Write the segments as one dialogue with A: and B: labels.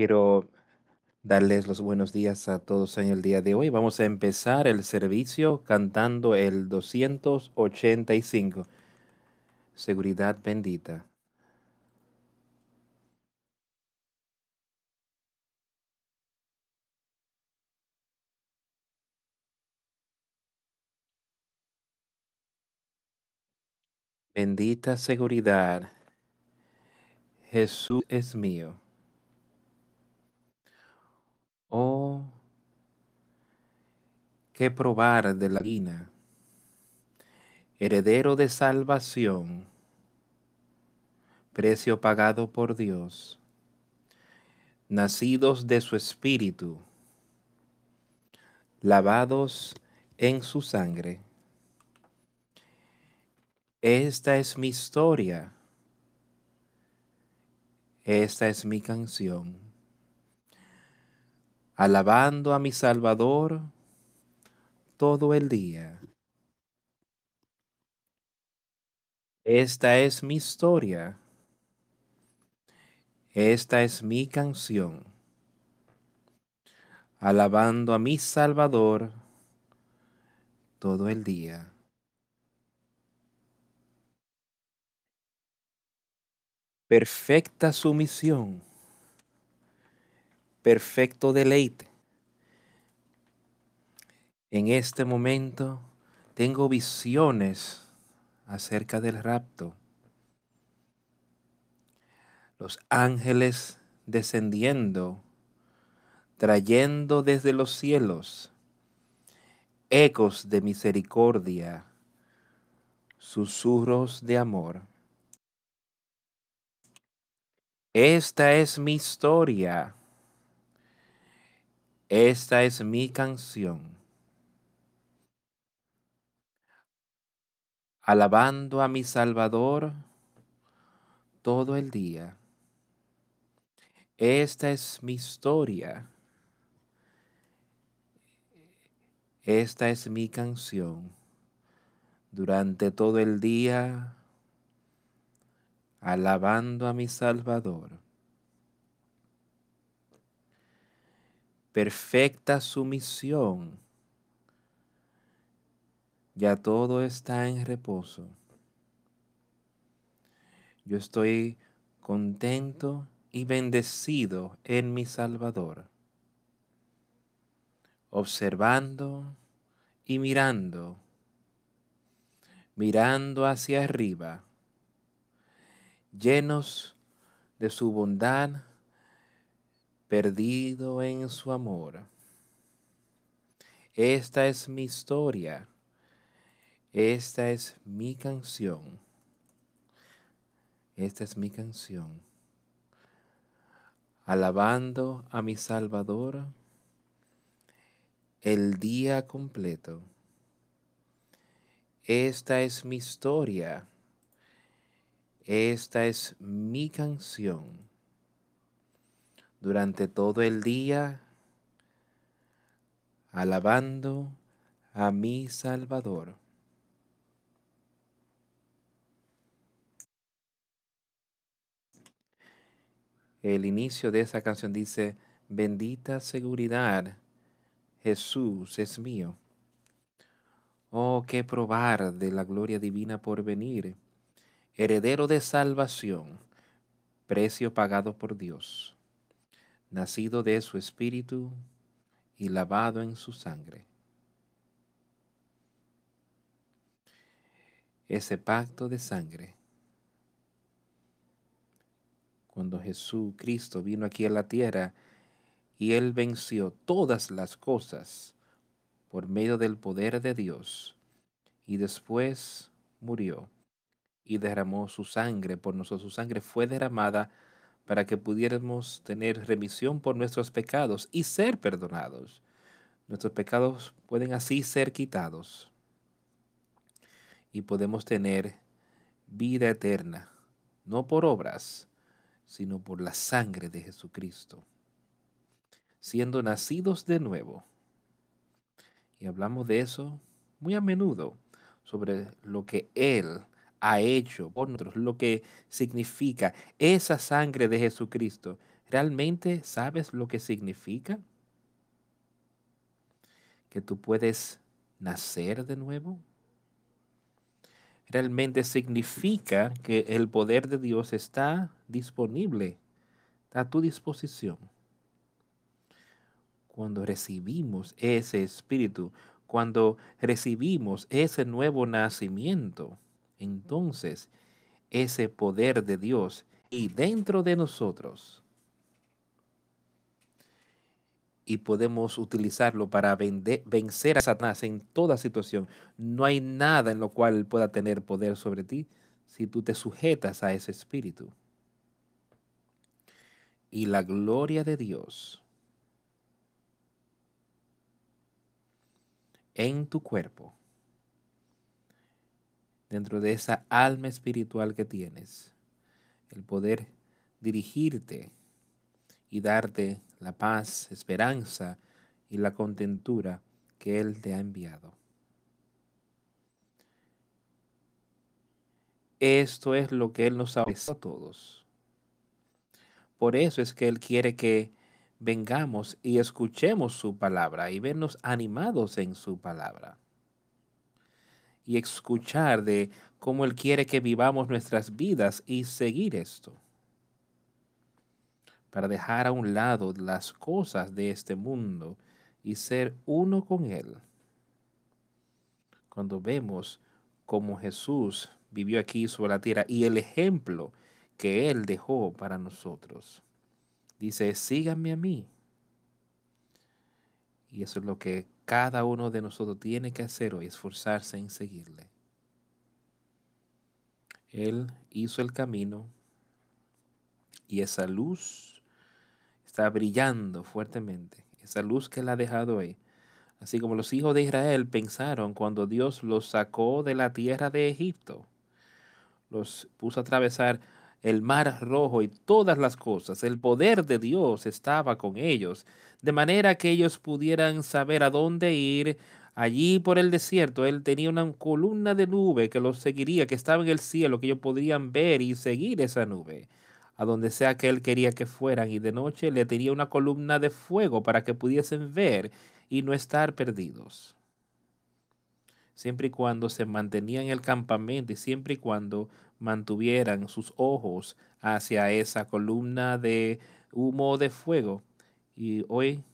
A: Quiero darles los buenos días a todos en el día de hoy. Vamos a empezar el servicio cantando el 285. Seguridad bendita. Bendita seguridad. Jesús es mío. Oh, qué probar de la vida, heredero de salvación, precio pagado por Dios, nacidos de su espíritu, lavados en su sangre. Esta es mi historia. Esta es mi canción alabando a mi Salvador todo el día. Esta es mi historia. Esta es mi canción. Alabando a mi Salvador todo el día. Perfecta sumisión perfecto deleite. En este momento tengo visiones acerca del rapto. Los ángeles descendiendo, trayendo desde los cielos ecos de misericordia, susurros de amor. Esta es mi historia esta es mi canción. Alabando a mi Salvador todo el día. Esta es mi historia. Esta es mi canción. Durante todo el día, alabando a mi Salvador. Perfecta sumisión. Ya todo está en reposo. Yo estoy contento y bendecido en mi Salvador, observando y mirando, mirando hacia arriba, llenos de su bondad perdido en su amor. Esta es mi historia. Esta es mi canción. Esta es mi canción. Alabando a mi Salvador el día completo. Esta es mi historia. Esta es mi canción durante todo el día, alabando a mi Salvador. El inicio de esa canción dice, bendita seguridad, Jesús es mío. Oh, qué probar de la gloria divina por venir, heredero de salvación, precio pagado por Dios nacido de su espíritu y lavado en su sangre. Ese pacto de sangre, cuando Jesucristo vino aquí a la tierra y él venció todas las cosas por medio del poder de Dios y después murió y derramó su sangre por nosotros. Su sangre fue derramada para que pudiéramos tener remisión por nuestros pecados y ser perdonados. Nuestros pecados pueden así ser quitados y podemos tener vida eterna, no por obras, sino por la sangre de Jesucristo, siendo nacidos de nuevo. Y hablamos de eso muy a menudo, sobre lo que Él ha hecho por nosotros, lo que significa esa sangre de Jesucristo ¿Realmente sabes lo que significa? Que tú puedes nacer de nuevo. Realmente significa que el poder de Dios está disponible a tu disposición. Cuando recibimos ese espíritu, cuando recibimos ese nuevo nacimiento, entonces ese poder de Dios y dentro de nosotros y podemos utilizarlo para vencer a Satanás en toda situación. No hay nada en lo cual pueda tener poder sobre ti si tú te sujetas a ese espíritu. Y la gloria de Dios en tu cuerpo, dentro de esa alma espiritual que tienes, el poder dirigirte y darte la paz, esperanza y la contentura que Él te ha enviado. Esto es lo que Él nos ha ofrecido a todos. Por eso es que Él quiere que vengamos y escuchemos su palabra y vernos animados en su palabra. Y escuchar de cómo Él quiere que vivamos nuestras vidas y seguir esto para dejar a un lado las cosas de este mundo y ser uno con Él. Cuando vemos cómo Jesús vivió aquí sobre la tierra y el ejemplo que Él dejó para nosotros. Dice, síganme a mí. Y eso es lo que cada uno de nosotros tiene que hacer hoy, esforzarse en seguirle. Él hizo el camino y esa luz está brillando fuertemente, esa luz que Él ha dejado ahí. Así como los hijos de Israel pensaron cuando Dios los sacó de la tierra de Egipto, los puso a atravesar el mar rojo y todas las cosas. El poder de Dios estaba con ellos, de manera que ellos pudieran saber a dónde ir. Allí por el desierto, Él tenía una columna de nube que los seguiría, que estaba en el cielo, que ellos podrían ver y seguir esa nube a donde sea que él quería que fueran, y de noche le tenía una columna de fuego para que pudiesen ver y no estar perdidos. Siempre y cuando se mantenían en el campamento y siempre y cuando mantuvieran sus ojos hacia esa columna de humo de fuego. Y hoy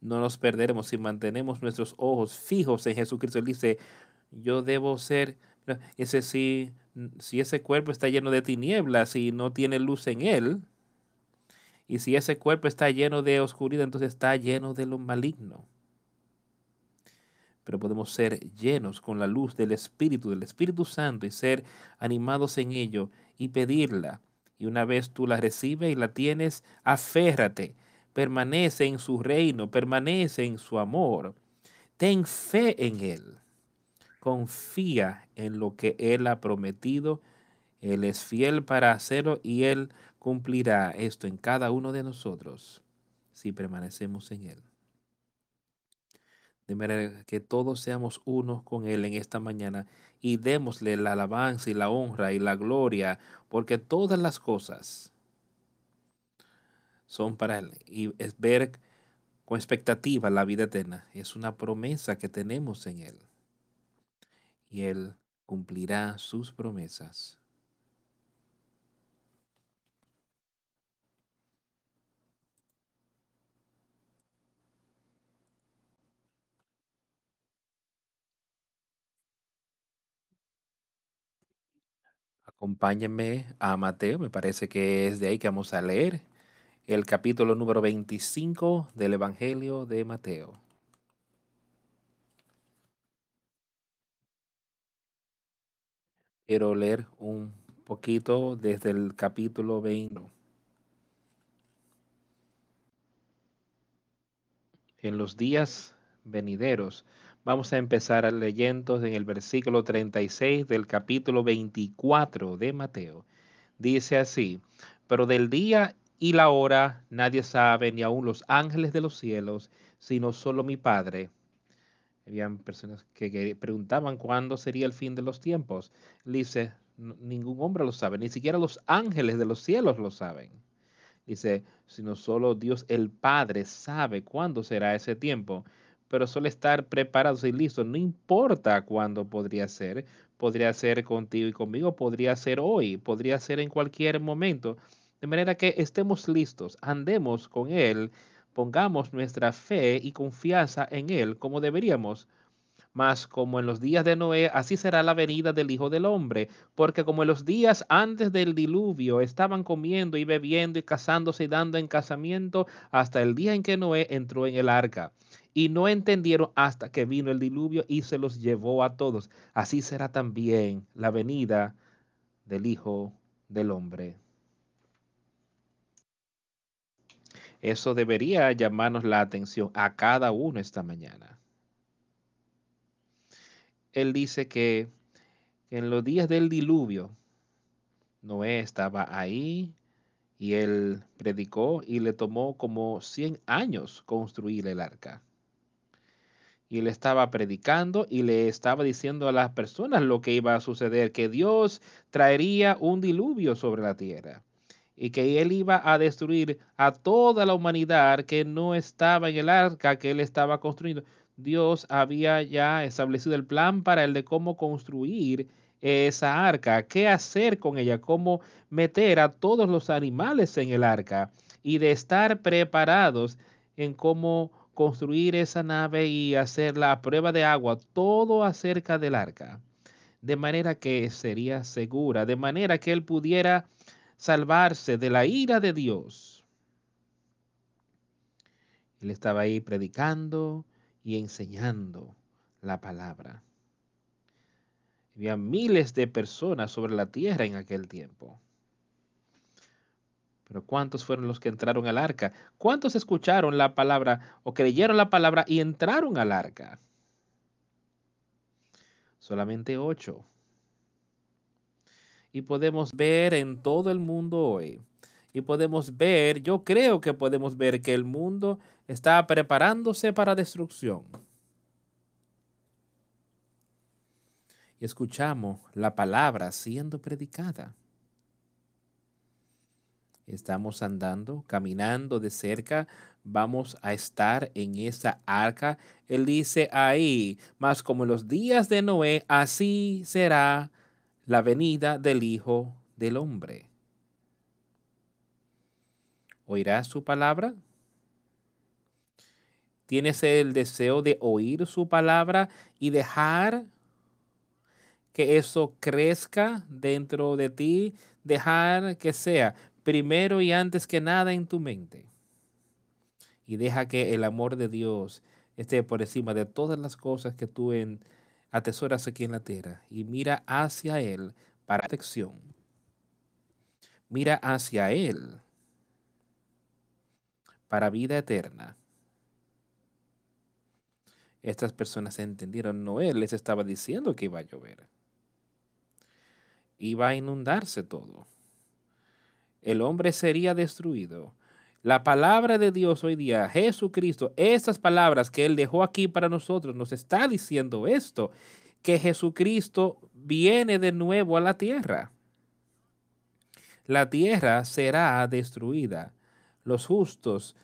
A: no nos perderemos si mantenemos nuestros ojos fijos en Jesucristo. Él dice, yo debo ser, ese sí, si ese cuerpo está lleno de tinieblas y no tiene luz en él, y si ese cuerpo está lleno de oscuridad, entonces está lleno de lo maligno. Pero podemos ser llenos con la luz del Espíritu, del Espíritu Santo, y ser animados en ello y pedirla. Y una vez tú la recibes y la tienes, aférrate, permanece en su reino, permanece en su amor. Ten fe en Él confía en lo que Él ha prometido. Él es fiel para hacerlo y Él cumplirá esto en cada uno de nosotros si permanecemos en Él. De manera que todos seamos unos con Él en esta mañana y démosle la alabanza y la honra y la gloria, porque todas las cosas son para Él. Y es ver con expectativa la vida eterna. Es una promesa que tenemos en Él y Él cumplirá sus promesas. Acompáñenme a Mateo, me parece que es de ahí que vamos a leer el capítulo número 25 del Evangelio de Mateo. quiero leer un poquito desde el capítulo 20. En los días venideros, vamos a empezar leyendo en el versículo 36 del capítulo 24 de Mateo. Dice así, pero del día y la hora nadie sabe, ni aun los ángeles de los cielos, sino solo mi Padre habían personas que, preguntaban cuándo sería el fin de los tiempos. dice, ningún hombre lo sabe, ni siquiera los ángeles de los cielos lo saben. Dice, sino solo Dios el Padre sabe cuándo será ese tiempo, pero suele estar preparados y listos. No importa cuándo podría ser, podría ser contigo y conmigo, podría ser hoy, podría ser en cualquier momento. De manera que estemos listos, andemos con Él, pongamos nuestra fe y confianza en Él como deberíamos. Mas como en los días de Noé, así será la venida del Hijo del Hombre, porque como en los días antes del diluvio estaban comiendo y bebiendo y casándose y dando en casamiento hasta el día en que Noé entró en el arca. Y no entendieron hasta que vino el diluvio y se los llevó a todos. Así será también la venida del Hijo del Hombre. Eso debería llamarnos la atención a cada uno esta mañana. Él dice que en los días del diluvio, Noé estaba ahí y él predicó y le tomó como 100 años construir el arca. Y él estaba predicando y le estaba diciendo a las personas lo que iba a suceder, que Dios traería un diluvio sobre la tierra y que él iba a destruir a toda la humanidad que no estaba en el arca que él estaba construyendo. Dios había ya establecido el plan para el de cómo construir esa arca, qué hacer con ella, cómo meter a todos los animales en el arca y de estar preparados en cómo construir esa nave y hacer la prueba de agua, todo acerca del arca, de manera que sería segura, de manera que él pudiera salvarse de la ira de Dios. Él estaba ahí predicando y enseñando la palabra. Había miles de personas sobre la tierra en aquel tiempo. Pero ¿cuántos fueron los que entraron al arca? ¿Cuántos escucharon la palabra o creyeron la palabra y entraron al arca? Solamente ocho y podemos ver en todo el mundo hoy. Y podemos ver, yo creo que podemos ver que el mundo está preparándose para destrucción. Y escuchamos la palabra siendo predicada. Estamos andando, caminando de cerca, vamos a estar en esa arca. Él dice ahí, más como en los días de Noé, así será la venida del Hijo del Hombre. ¿Oirás su palabra? ¿Tienes el deseo de oír su palabra y dejar que eso crezca dentro de ti? Dejar que sea primero y antes que nada en tu mente. Y deja que el amor de Dios esté por encima de todas las cosas que tú en, atesoras aquí en la tierra y mira hacia Él para protección. Mira hacia Él para vida eterna. Estas personas entendieron, no Él les estaba diciendo que iba a llover. Iba a inundarse todo. El hombre sería destruido la palabra de Dios hoy día, Jesucristo, estas palabras que Él dejó aquí para nosotros, nos está diciendo esto, que Jesucristo viene de nuevo a la tierra. La tierra será destruida. Los justos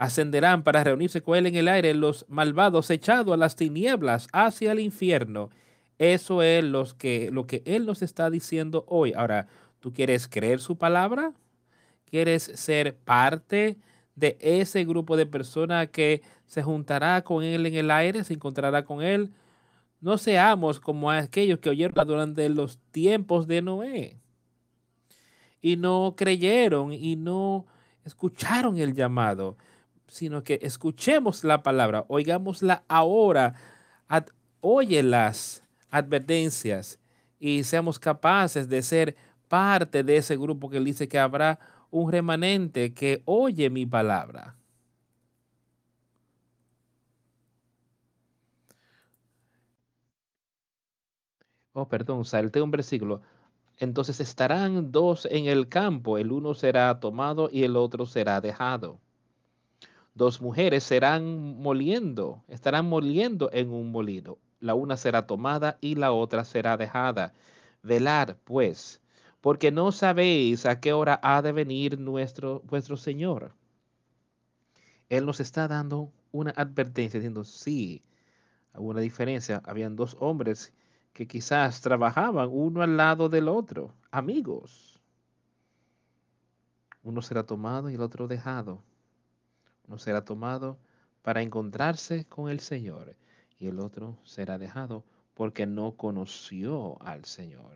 A: ascenderán para reunirse con Él en el aire, los malvados echados a las tinieblas hacia el infierno. Eso es que, lo que Él nos está diciendo hoy. Ahora, ¿tú quieres creer su palabra? quieres ser parte de ese grupo de personas que se juntará con Él en el aire, se encontrará con Él, no seamos como aquellos que oyeron durante los tiempos de Noé y no creyeron y no escucharon el llamado, sino que escuchemos la palabra, oigámosla ahora, oye las advertencias y seamos capaces de ser parte de ese grupo que dice que habrá un remanente que oye mi palabra. Oh, perdón, salté un versículo. Entonces estarán dos en el campo, el uno será tomado y el otro será dejado. Dos mujeres serán moliendo, estarán moliendo en un molino. La una será tomada y la otra será dejada. Velar, pues, porque no sabéis a qué hora ha de venir nuestro, vuestro Señor. Él nos está dando una advertencia diciendo, sí, hubo una diferencia. Habían dos hombres que quizás trabajaban uno al lado del otro, amigos. Uno será tomado y el otro dejado. Uno será tomado para encontrarse con el Señor y el otro será dejado porque no conoció al Señor.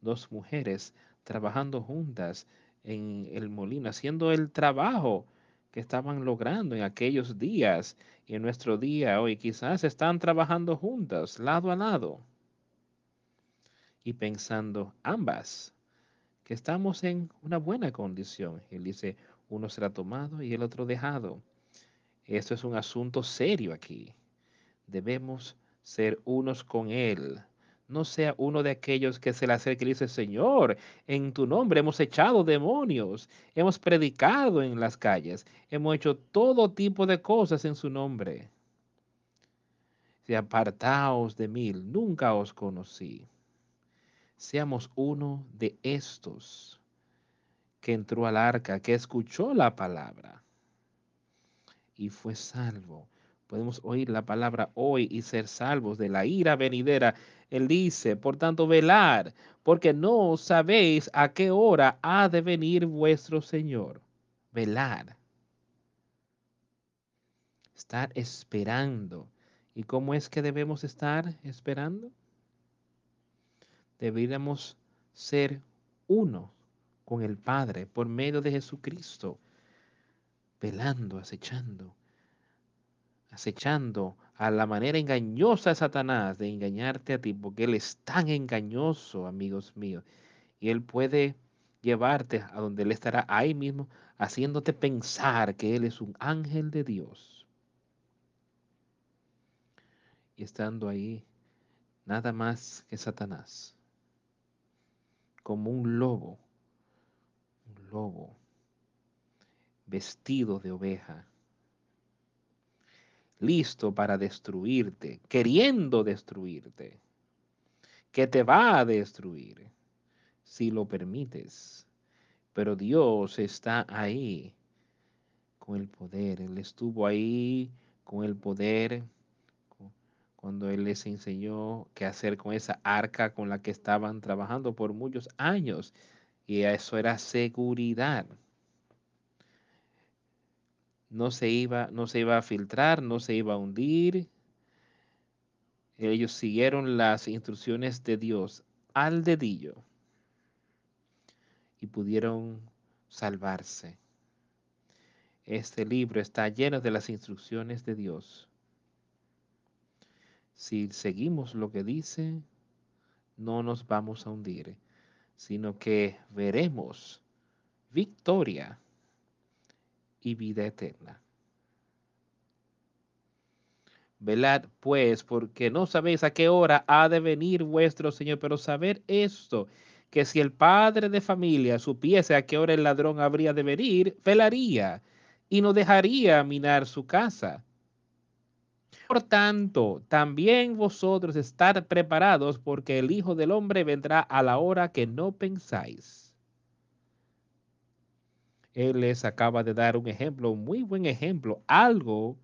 A: Dos mujeres trabajando juntas en el molino, haciendo el trabajo que estaban logrando en aquellos días y en nuestro día hoy. Quizás están trabajando juntas, lado a lado, y pensando ambas que estamos en una buena condición. Él dice, uno será tomado y el otro dejado. Esto es un asunto serio aquí. Debemos ser unos con Él. No sea uno de aquellos que se le acerca y dice, Señor, en tu nombre hemos echado demonios, hemos predicado en las calles, hemos hecho todo tipo de cosas en su nombre. Si apartaos de mí, nunca os conocí. Seamos uno de estos que entró al arca, que escuchó la palabra y fue salvo. Podemos oír la palabra hoy y ser salvos de la ira venidera. Él dice, por tanto, velar, porque no sabéis a qué hora ha de venir vuestro Señor. Velar. Estar esperando. ¿Y cómo es que debemos estar esperando? Deberíamos ser uno con el Padre por medio de Jesucristo velando, acechando, acechando a la manera engañosa de Satanás de engañarte a ti, porque Él es tan engañoso, amigos míos, y Él puede llevarte a donde Él estará ahí mismo, haciéndote pensar que Él es un ángel de Dios. Y estando ahí, nada más que Satanás, como un lobo, lobo vestido de oveja, listo para destruirte, queriendo destruirte, que te va a destruir si lo permites. Pero Dios está ahí con el poder. Él estuvo ahí con el poder cuando Él les enseñó qué hacer con esa arca con la que estaban trabajando por muchos años. Y eso era seguridad no se iba, no se iba a filtrar, no se iba a hundir. Ellos siguieron las instrucciones de Dios al dedillo y pudieron salvarse. Este libro está lleno de las instrucciones de Dios. Si seguimos lo que dice, no nos vamos a hundir, sino que veremos victoria y vida eterna. Velad pues, porque no sabéis a qué hora ha de venir vuestro Señor, pero saber esto, que si el padre de familia supiese a qué hora el ladrón habría de venir, velaría y no dejaría minar su casa. Por tanto, también vosotros estar preparados, porque el Hijo del Hombre vendrá a la hora que no pensáis. Él les acaba de dar un ejemplo, un muy buen ejemplo, algo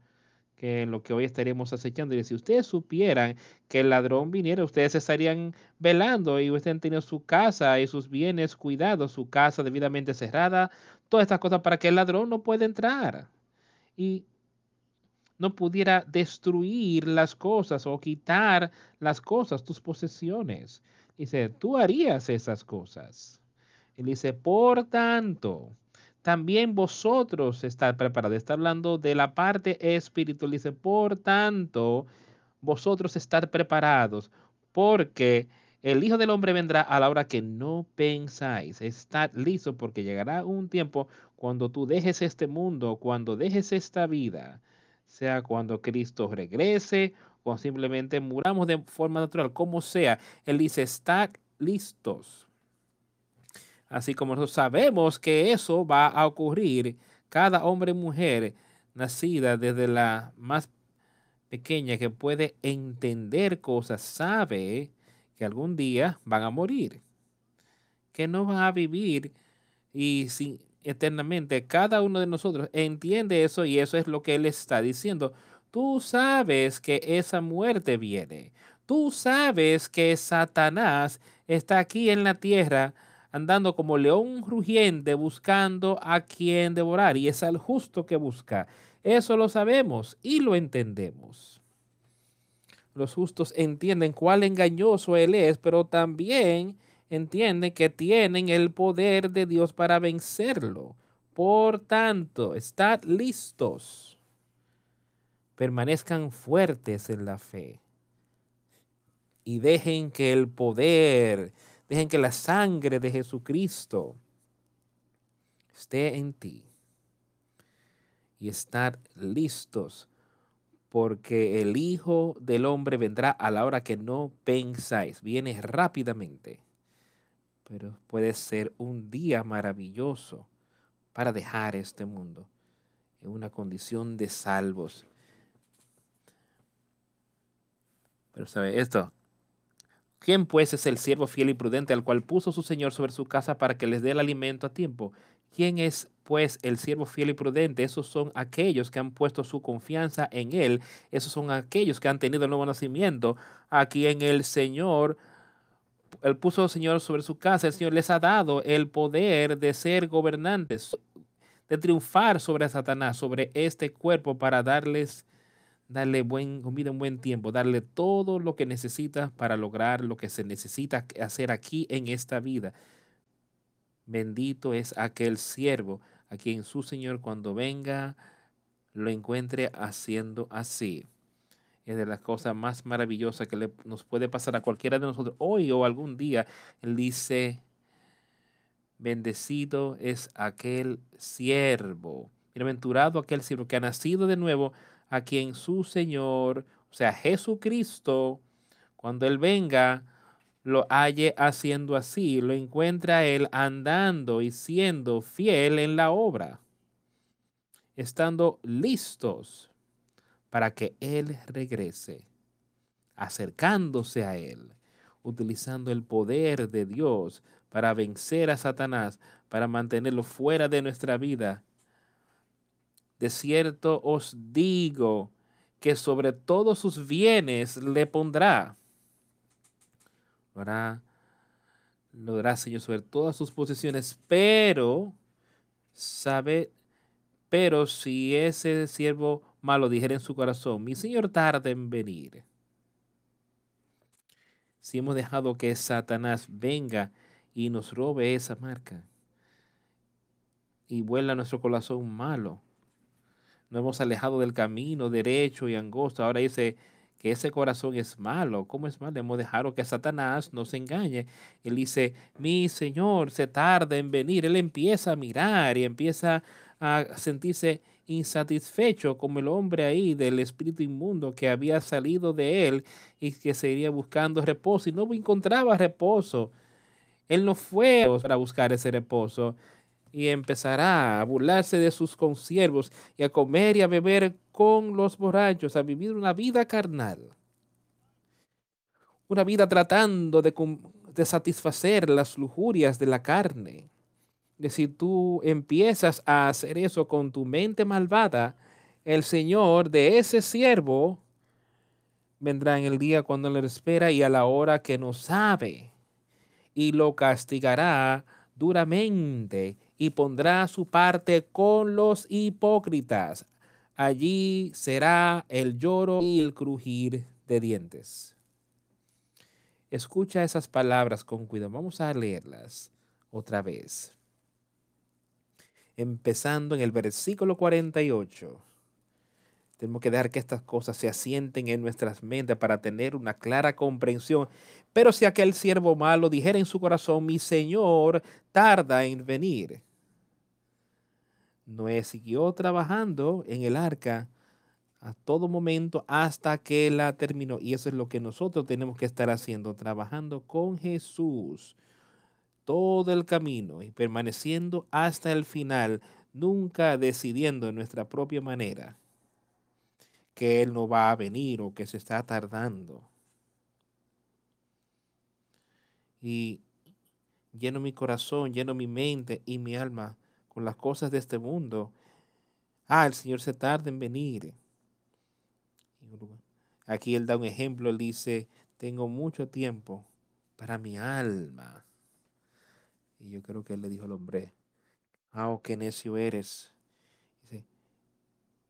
A: que en lo que hoy estaremos acechando. Y si ustedes supieran que el ladrón viniera, ustedes estarían velando y ustedes teniendo su casa y sus bienes cuidados, su casa debidamente cerrada, todas estas cosas para que el ladrón no pueda entrar y no pudiera destruir las cosas o quitar las cosas, tus posesiones. Dice, tú harías esas cosas. Y dice, por tanto, también vosotros estar preparados. Está hablando de la parte espiritual. Dice, por tanto, vosotros estar preparados, porque el Hijo del Hombre vendrá a la hora que no pensáis. Estad listo, porque llegará un tiempo cuando tú dejes este mundo, cuando dejes esta vida, sea cuando Cristo regrese o simplemente muramos de forma natural, como sea. Él dice, estad listos Así como nosotros sabemos que eso va a ocurrir, cada hombre y mujer nacida desde la más pequeña que puede entender cosas, sabe que algún día van a morir. que no van a vivir y sin, eternamente. Cada uno de nosotros entiende eso y eso es lo que Él está diciendo. Tú sabes que esa muerte viene. Tú sabes que Satanás está aquí en la tierra andando como león rugiente buscando a quien devorar y es al justo que busca. Eso lo sabemos y lo entendemos. Los justos entienden cuál engañoso Él es, pero también entienden que tienen el poder de Dios para vencerlo. Por tanto, estad listos. Permanezcan fuertes en la fe. Y dejen que el poder, dejen que la sangre de Jesucristo esté en ti. Y estar listos porque el Hijo del Hombre vendrá a la hora que no pensáis. Viene rápidamente pero puede ser un día maravilloso para dejar este mundo en una condición de salvos. Pero sabe esto, ¿quién pues es el siervo fiel y prudente al cual puso su Señor sobre su casa para que les dé el alimento a tiempo? ¿Quién es pues el siervo fiel y prudente? Esos son aquellos que han puesto su confianza en Él. Esos son aquellos que han tenido el nuevo nacimiento, a quien el Señor él puso, Señor, sobre su casa, el Señor les ha dado el poder de ser gobernantes, de triunfar sobre Satanás, sobre este cuerpo para darles, darle buen, comida en buen tiempo, darle todo lo que necesita para lograr lo que se necesita hacer aquí en esta vida. Bendito es aquel siervo a quien su Señor cuando venga lo encuentre haciendo así es de las cosas más maravillosas que nos puede pasar a cualquiera de nosotros hoy o algún día. Él dice, bendecido es aquel siervo, bienaventurado aquel siervo que ha nacido de nuevo, a quien su Señor, o sea, Jesucristo, cuando Él venga, lo halle haciendo así, lo encuentra Él andando y siendo fiel en la obra, estando listos para que Él regrese, acercándose a Él, utilizando el poder de Dios para vencer a Satanás, para mantenerlo fuera de nuestra vida. De cierto os digo que sobre todos sus bienes le pondrá. Lo hará, Señor, sobre todas sus posesiones, pero, sabe, pero si ese siervo malo dijera en su corazón, mi Señor tarda en venir. Si hemos dejado que Satanás venga y nos robe esa marca y vuela nuestro corazón malo, no hemos alejado del camino derecho y angosto, ahora dice que ese corazón es malo. ¿Cómo es malo? Hemos dejado que Satanás nos engañe. Él dice, mi Señor se tarda en venir. Él empieza a mirar y empieza a sentirse insatisfecho como el hombre ahí del espíritu inmundo que había salido de él y que seguía buscando reposo y no encontraba reposo. Él no fue para buscar ese reposo y empezará a burlarse de sus consiervos y a comer y a beber con los borrachos, a vivir una vida carnal. Una vida tratando de, de satisfacer las lujurias de la carne si tú empiezas a hacer eso con tu mente malvada, el Señor de ese siervo vendrá en el día cuando le espera y a la hora que no sabe, y lo castigará duramente y pondrá su parte con los hipócritas. Allí será el lloro y el crujir de dientes. Escucha esas palabras con cuidado. Vamos a leerlas otra vez empezando en el versículo 48. Tenemos que dejar que estas cosas se asienten en nuestras mentes para tener una clara comprensión. Pero si aquel siervo malo dijera en su corazón, mi Señor tarda en venir. Noé siguió trabajando en el arca a todo momento hasta que la terminó. Y eso es lo que nosotros tenemos que estar haciendo, trabajando con Jesús todo el camino y permaneciendo hasta el final, nunca decidiendo en nuestra propia manera que Él no va a venir o que se está tardando. Y lleno mi corazón, lleno mi mente y mi alma con las cosas de este mundo. Ah, el Señor se tarda en venir. Aquí él da un ejemplo, él dice, tengo mucho tiempo para mi alma. Y yo creo que él le dijo al hombre, ah, oh, qué necio eres. Dice,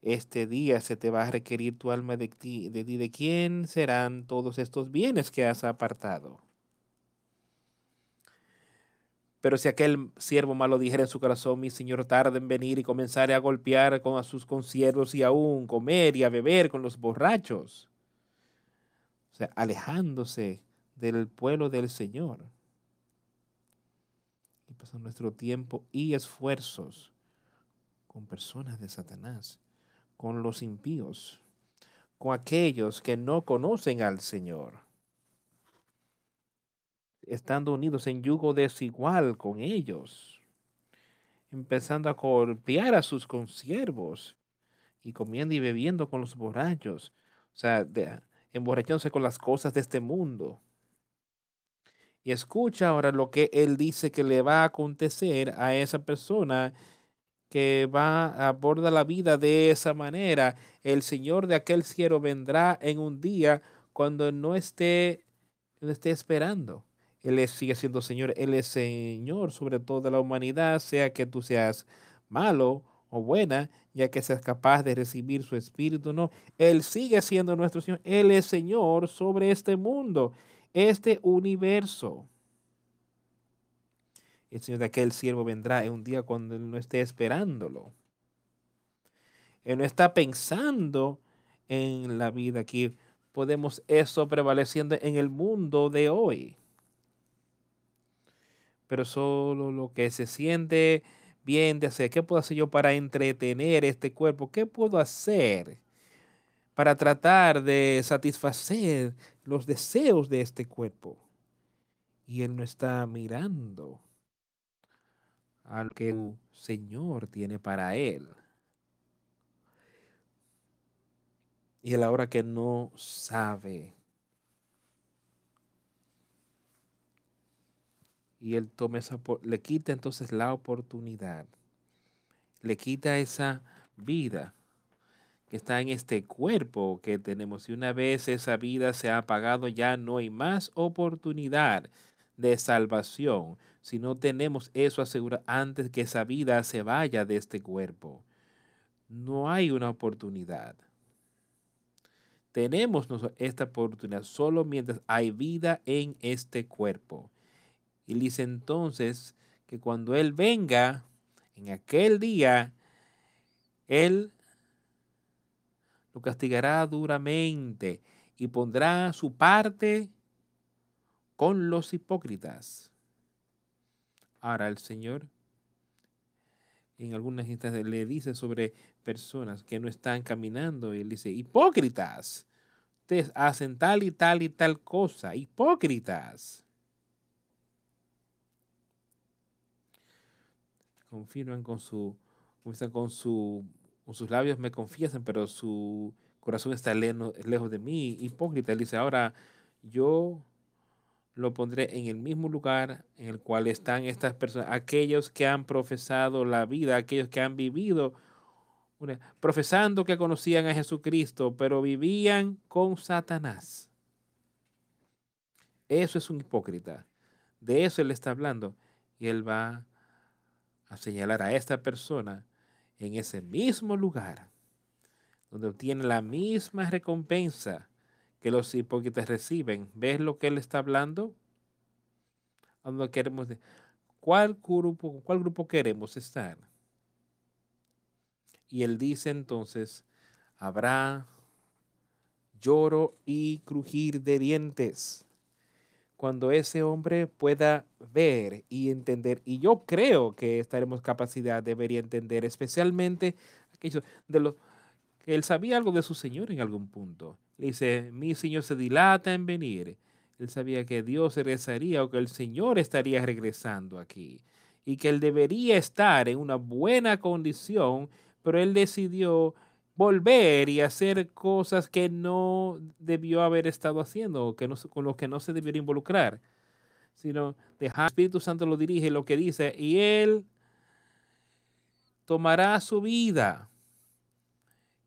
A: este día se te va a requerir tu alma de ti, de ti, de quién serán todos estos bienes que has apartado. Pero si aquel siervo malo dijera en su corazón, mi señor tarda en venir y comenzare a golpear con a sus consiervos y aún comer y a beber con los borrachos, o sea, alejándose del pueblo del Señor. Y pasan nuestro tiempo y esfuerzos con personas de Satanás, con los impíos, con aquellos que no conocen al Señor estando unidos en yugo desigual con ellos, empezando a golpear a sus consiervos y comiendo y bebiendo con los borrachos, o sea, emborrachándose con las cosas de este mundo. Y escucha ahora lo que él dice que le va a acontecer a esa persona que va a abordar la vida de esa manera. El Señor de aquel cielo vendrá en un día cuando no esté, no esté esperando. Él sigue siendo Señor, Él es Señor sobre toda la humanidad, sea que tú seas malo o buena, ya que seas capaz de recibir su espíritu, no. Él sigue siendo nuestro Señor, Él es Señor sobre este mundo, este universo. El Señor de aquel siervo vendrá en un día cuando Él no esté esperándolo. Él no está pensando en la vida aquí. Podemos eso prevaleciendo en el mundo de hoy pero solo lo que se siente bien de hacer. ¿Qué puedo hacer yo para entretener este cuerpo? ¿Qué puedo hacer para tratar de satisfacer los deseos de este cuerpo? Y Él no está mirando al que el Señor tiene para Él. Y Él ahora que no sabe y él toma esa, le quita entonces la oportunidad, le quita esa vida que está en este cuerpo que tenemos. Y una vez esa vida se ha apagado, ya no hay más oportunidad de salvación. Si no tenemos eso asegurado antes que esa vida se vaya de este cuerpo, no hay una oportunidad. Tenemos esta oportunidad solo mientras hay vida en este cuerpo. Y dice entonces que cuando Él venga en aquel día, Él lo castigará duramente y pondrá su parte con los hipócritas. Ahora el Señor en algunas instancias le dice sobre personas que no están caminando y él dice, hipócritas, ustedes hacen tal y tal y tal cosa, hipócritas. confirman con su, con su, sus labios me confiesan, pero su corazón está lejos de mí. Hipócrita, él dice, ahora yo lo pondré en el mismo lugar en el cual están estas personas, aquellos que han profesado la vida, aquellos que han vivido, profesando que conocían a Jesucristo, pero vivían con Satanás. Eso es un hipócrita. De eso él está hablando. Y él va a señalar a esta persona en ese mismo lugar, donde obtiene la misma recompensa que los hipócritas reciben. ¿Ves lo que él está hablando? Donde queremos ¿Cuál grupo, ¿Cuál grupo queremos estar? Y él dice entonces, habrá lloro y crujir de dientes cuando ese hombre pueda ver y entender. Y yo creo que estaremos capacidad de ver y entender, especialmente aquellos de los que él sabía algo de su Señor en algún punto. Le dice, mi Señor se dilata en venir. Él sabía que Dios regresaría o que el Señor estaría regresando aquí y que él debería estar en una buena condición, pero él decidió volver y hacer cosas que no debió haber estado haciendo, que no, con lo que no se debió involucrar. sino dejar el Espíritu Santo lo dirige lo que dice, y Él tomará su vida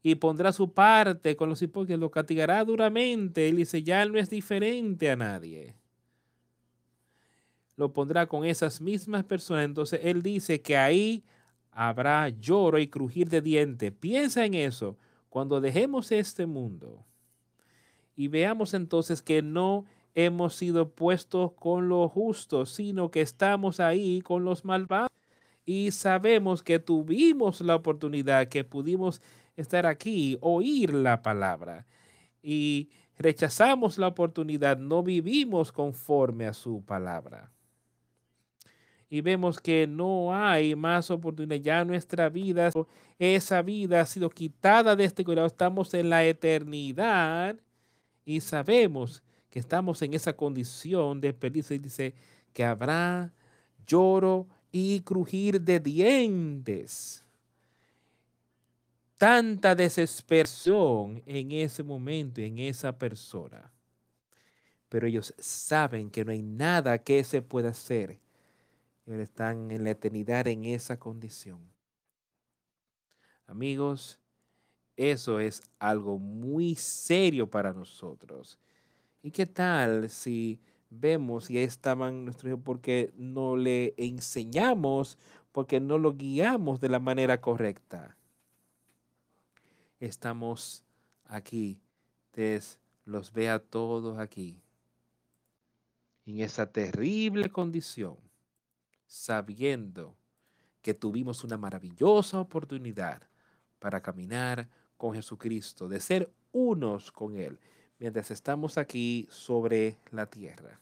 A: y pondrá su parte con los hipócritas, lo castigará duramente. Él dice, ya no es diferente a nadie. Lo pondrá con esas mismas personas. Entonces Él dice que ahí habrá lloro y crujir de dientes. Piensa en eso. Cuando dejemos este mundo y veamos entonces que no hemos sido puestos con los justos, sino que estamos ahí con los malvados. Y sabemos que tuvimos la oportunidad, que pudimos estar aquí, oír la palabra. Y rechazamos la oportunidad, no vivimos conforme a su palabra. Y vemos que no hay más oportunidad. Ya nuestra vida, esa vida ha sido quitada de este cuidado. Estamos en la eternidad y sabemos que estamos en esa condición de. Y dice que habrá lloro y crujir de dientes. Tanta desesperación en ese momento, en esa persona. Pero ellos saben que no hay nada que se pueda hacer. Están en la eternidad en esa condición. Amigos, eso es algo muy serio para nosotros. ¿Y qué tal si vemos y estaban nuestros hijos porque no le enseñamos, porque no lo guiamos de la manera correcta? Estamos aquí, Dios los ve a todos aquí, en esa terrible condición, sabiendo que tuvimos una maravillosa oportunidad para caminar con Jesucristo, de ser unos con Él, mientras estamos aquí sobre la tierra.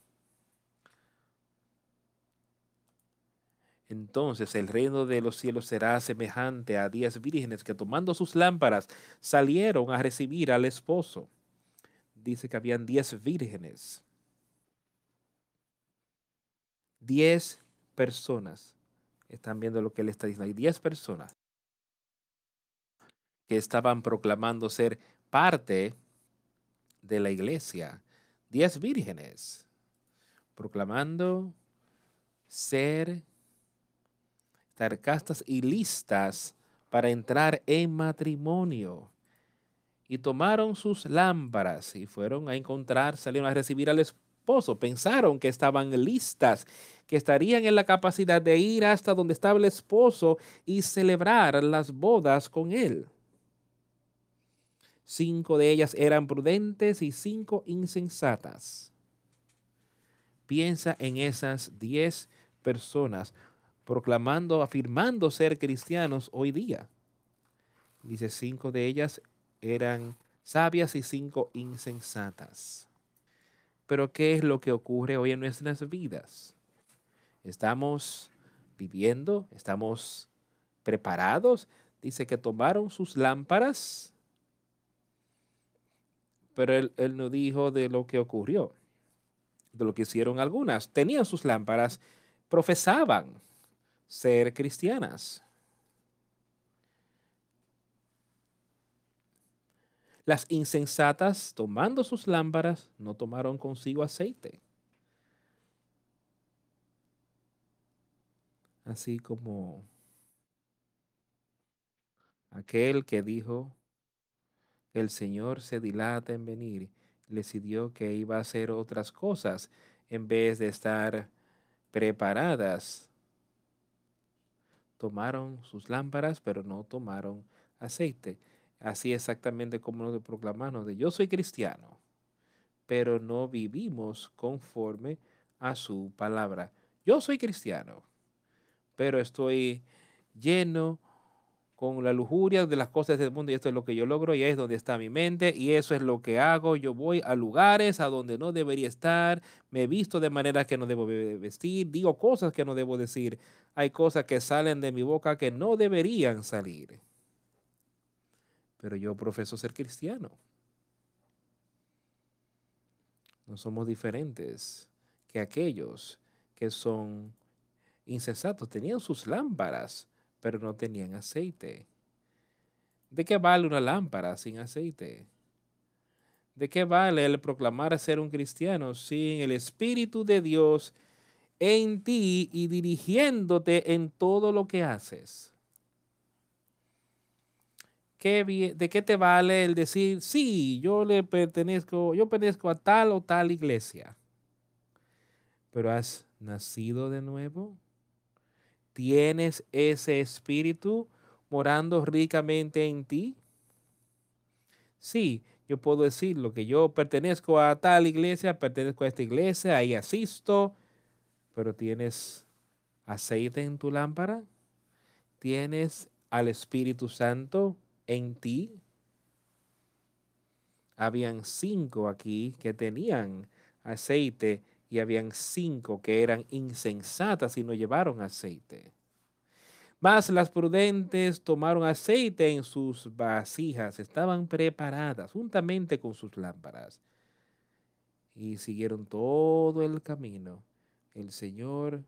A: Entonces el reino de los cielos será semejante a diez vírgenes que tomando sus lámparas salieron a recibir al esposo. Dice que habían diez vírgenes. Diez personas. Están viendo lo que él está diciendo. Hay diez personas que estaban proclamando ser parte de la iglesia. Diez vírgenes proclamando ser, estar castas y listas para entrar en matrimonio. Y tomaron sus lámparas y fueron a encontrar, salieron a recibir al esposo. Pensaron que estaban listas, que estarían en la capacidad de ir hasta donde estaba el esposo y celebrar las bodas con él. Cinco de ellas eran prudentes y cinco insensatas. Piensa en esas diez personas proclamando, afirmando ser cristianos hoy día. Dice, cinco de ellas eran sabias y cinco insensatas. Pero ¿qué es lo que ocurre hoy en nuestras vidas? Estamos viviendo, estamos preparados. Dice que tomaron sus lámparas pero él, no dijo de lo que ocurrió, de lo que hicieron algunas. Tenían sus lámparas, profesaban ser cristianas. Las insensatas, tomando sus lámparas, no tomaron consigo aceite. Así como aquel que dijo, el Señor se dilata en venir, decidió que iba a hacer otras cosas en vez de estar preparadas. Tomaron sus lámparas, pero no tomaron aceite. Así exactamente como lo proclamamos de yo soy cristiano, pero no vivimos conforme a su palabra. Yo soy cristiano, pero estoy lleno con la lujuria de las cosas del mundo y esto es lo que yo logro y es donde está mi mente y eso es lo que hago. Yo voy a lugares a donde no debería estar, me visto de manera que no debo vestir, digo cosas que no debo decir. Hay cosas que salen de mi boca que no deberían salir. Pero yo profeso ser cristiano. No somos diferentes que aquellos que son insensatos. Tenían sus lámparas pero no tenían aceite. ¿De qué vale una lámpara sin aceite? ¿De qué vale el proclamar ser un cristiano sin el Espíritu de Dios en ti y dirigiéndote en todo lo que haces. ¿De qué te vale el decir, sí, yo le pertenezco, yo pertenezco a tal o tal iglesia? Pero has nacido de nuevo. ¿Tienes ese espíritu morando ricamente en ti? Sí, yo puedo decir lo que yo pertenezco a tal iglesia, pertenezco a esta iglesia, ahí asisto, pero tienes aceite en tu lámpara, tienes al Espíritu Santo en ti. Habían cinco aquí que tenían aceite y habían cinco que eran insensatas y no llevaron aceite. Mas las prudentes tomaron aceite en sus vasijas, estaban preparadas juntamente con sus lámparas y siguieron todo el camino. El Señor,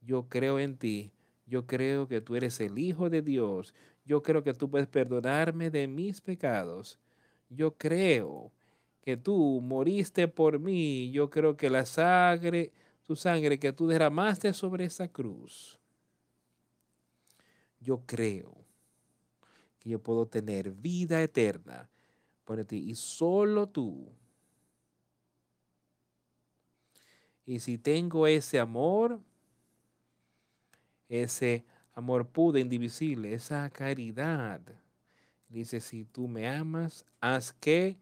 A: yo creo en ti, yo creo que tú eres el Hijo de Dios, yo creo que tú puedes perdonarme de mis pecados, yo creo que tú moriste por mí, yo creo que la sangre, tu sangre que tú derramaste sobre esa cruz yo creo que yo puedo tener vida eterna por ti y solo tú. Y si tengo ese amor, ese amor puro, indivisible, esa caridad, dice, si tú me amas, haz que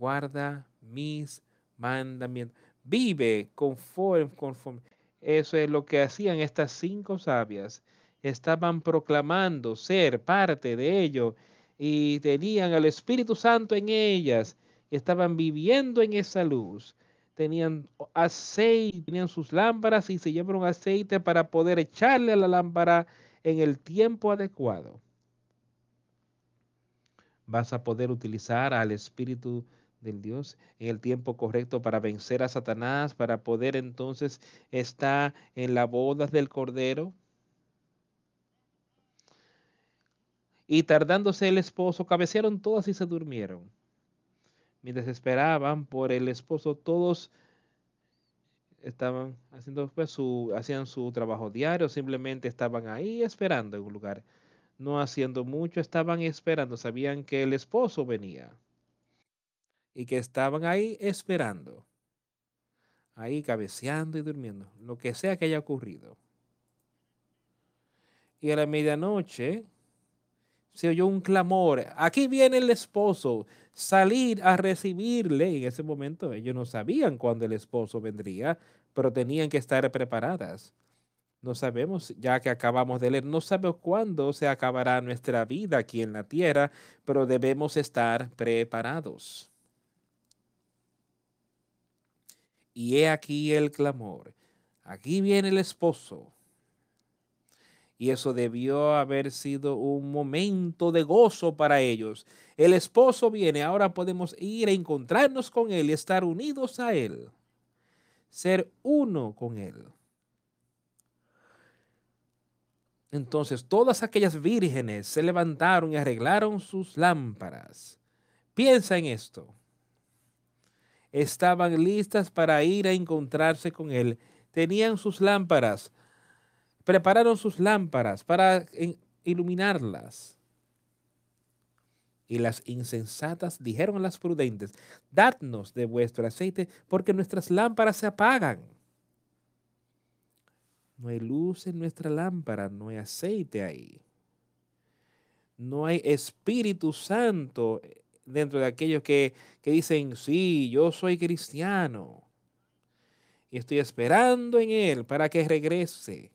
A: guarda mis mandamientos. Vive conforme, conforme. Eso es lo que hacían estas cinco sabias estaban proclamando ser parte de ello y tenían al Espíritu Santo en ellas, estaban viviendo en esa luz, tenían aceite, tenían sus lámparas y se llevaron aceite para poder echarle a la lámpara en el tiempo adecuado. Vas a poder utilizar al Espíritu del Dios en el tiempo correcto para vencer a Satanás, para poder entonces estar en la boda del Cordero. Y tardándose el esposo, cabecearon todas y se durmieron. Mientras esperaban por el esposo, todos estaban haciendo pues, su, hacían su trabajo diario, simplemente estaban ahí esperando en un lugar, no haciendo mucho, estaban esperando, sabían que el esposo venía y que estaban ahí esperando, ahí cabeceando y durmiendo, lo que sea que haya ocurrido. Y a la medianoche, se oyó un clamor. Aquí viene el esposo. Salir a recibirle. En ese momento ellos no sabían cuándo el esposo vendría, pero tenían que estar preparadas. No sabemos, ya que acabamos de leer, no sabemos cuándo se acabará nuestra vida aquí en la tierra, pero debemos estar preparados. Y he aquí el clamor. Aquí viene el esposo y eso debió haber sido un momento de gozo para ellos. El esposo viene, ahora podemos ir a encontrarnos con él y estar unidos a él, ser uno con él. Entonces todas aquellas vírgenes se levantaron y arreglaron sus lámparas. Piensa en esto. Estaban listas para ir a encontrarse con él. Tenían sus lámparas prepararon sus lámparas para iluminarlas. Y las insensatas dijeron a las prudentes, dadnos de vuestro aceite, porque nuestras lámparas se apagan. No hay luz en nuestra lámpara, no hay aceite ahí. No hay Espíritu Santo dentro de aquellos que, que dicen, sí, yo soy cristiano. Y estoy esperando en Él para que regrese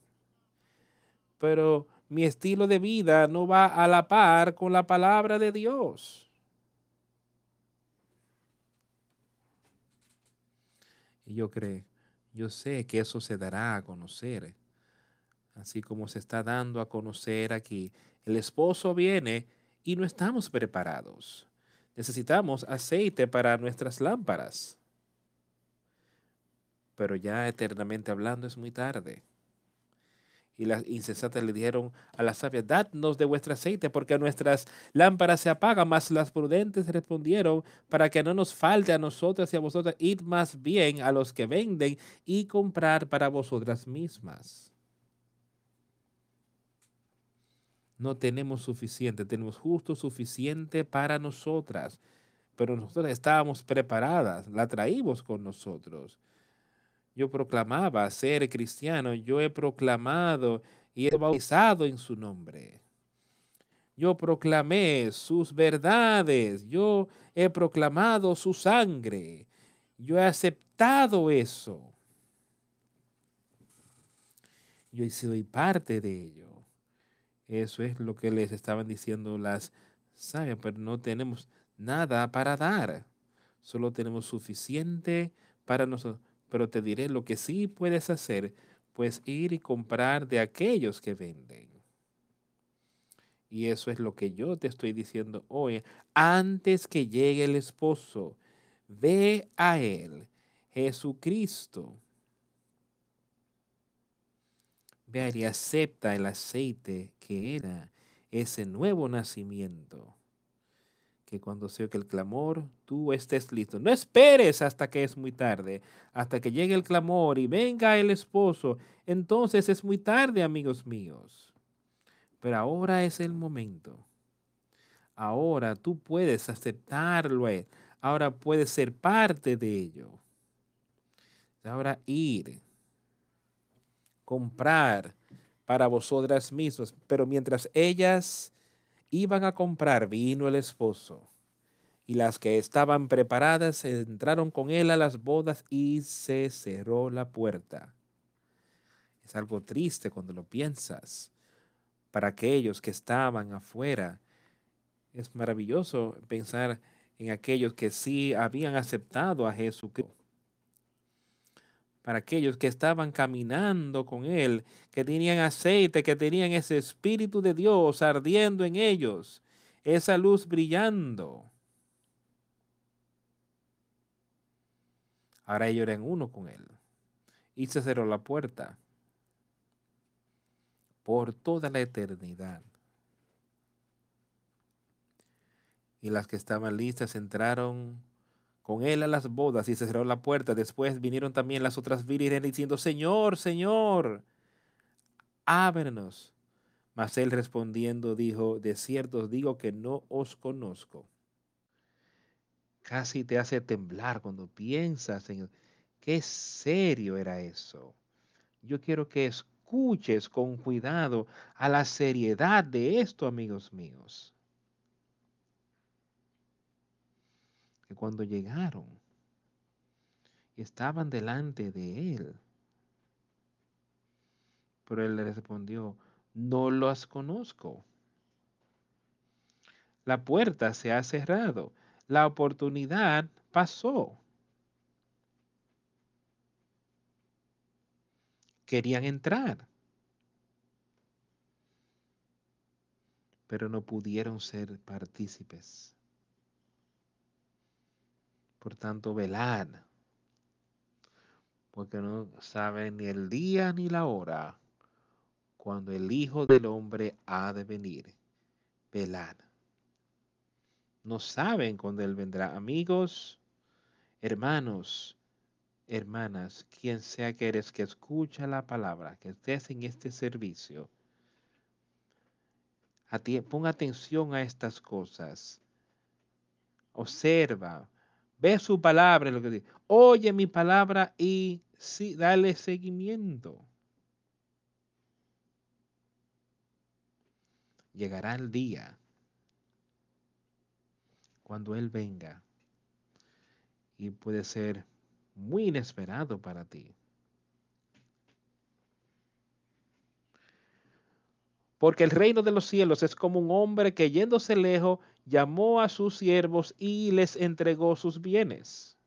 A: pero mi estilo de vida no va a la par con la palabra de Dios. Y yo creo, yo sé que eso se dará a conocer, así como se está dando a conocer aquí. El esposo viene y no estamos preparados. Necesitamos aceite para nuestras lámparas. Pero ya eternamente hablando es muy tarde Y las insensatas le dijeron a las sabias, dadnos de vuestro aceite, porque nuestras lámparas se apagan. Mas las prudentes respondieron, para que no nos falte a nosotras y a vosotras, id más bien a los que venden y comprar para vosotras mismas. No tenemos suficiente, tenemos justo suficiente para nosotras, pero nosotras estábamos preparadas, la traímos con nosotros yo proclamaba ser cristiano, yo he proclamado y he bautizado en su nombre. Yo proclamé sus verdades, yo he proclamado su sangre, yo he aceptado eso. Yo he sido parte de ello. Eso es lo que les estaban diciendo las sabias, pero no tenemos nada para dar. Solo tenemos suficiente para nosotros pero te diré lo que sí puedes hacer, pues ir y comprar de aquellos que venden. Y eso es lo que yo te estoy diciendo hoy. Antes que llegue el esposo, ve a él, Jesucristo. Y acepta el aceite que era ese nuevo nacimiento que cuando se oiga el clamor, tú estés listo. No esperes hasta que es muy tarde, hasta que llegue el clamor y venga el esposo. Entonces es muy tarde, amigos míos. Pero ahora es el momento. Ahora tú puedes aceptarlo. Ahora puedes ser parte de ello. Ahora ir, comprar para vosotras mismas. Pero mientras ellas iban a comprar vino el esposo, y las que estaban preparadas entraron con él a las bodas y se cerró la puerta. Es algo triste cuando lo piensas. Para aquellos que estaban afuera, es maravilloso pensar en aquellos que sí habían aceptado a Jesucristo para aquellos que estaban caminando con Él, que tenían aceite, que tenían ese Espíritu de Dios ardiendo en ellos, esa luz brillando. Ahora ellos eran uno con Él. Y se cerró la puerta por toda la eternidad. Y las que estaban listas entraron con él a las bodas y se cerró la puerta. Después vinieron también las otras vírgenes diciendo, Señor, Señor, ábrenos. Mas él respondiendo dijo, de cierto os digo que no os conozco. Casi te hace temblar cuando piensas en qué serio era eso. Yo quiero que escuches con cuidado a la seriedad de esto, amigos míos. Cuando llegaron estaban delante de él. Pero él le respondió, no los conozco. La puerta se ha cerrado. La oportunidad pasó. Querían entrar, pero no pudieron ser partícipes. Por tanto, velad, porque no saben ni el día ni la hora cuando el Hijo del Hombre ha de venir. Velad. No saben cuándo Él vendrá. Amigos, hermanos, hermanas, quien sea que eres que escucha la palabra, que estés en este servicio, ponga atención a estas cosas. Observa, Ve su palabra, lo que dice. Oye mi palabra y sí, dale seguimiento. Llegará el día cuando Él venga y puede ser muy inesperado para ti. Porque el reino de los cielos es como un hombre que yéndose lejos llamó a sus siervos y les entregó sus bienes.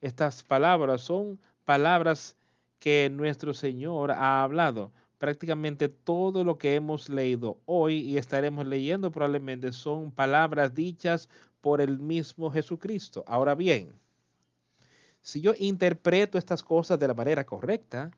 A: Estas palabras son palabras que nuestro Señor ha hablado. Prácticamente todo lo que hemos leído hoy y estaremos leyendo probablemente son palabras dichas por el mismo Jesucristo. Ahora bien, si yo interpreto estas cosas de la manera correcta,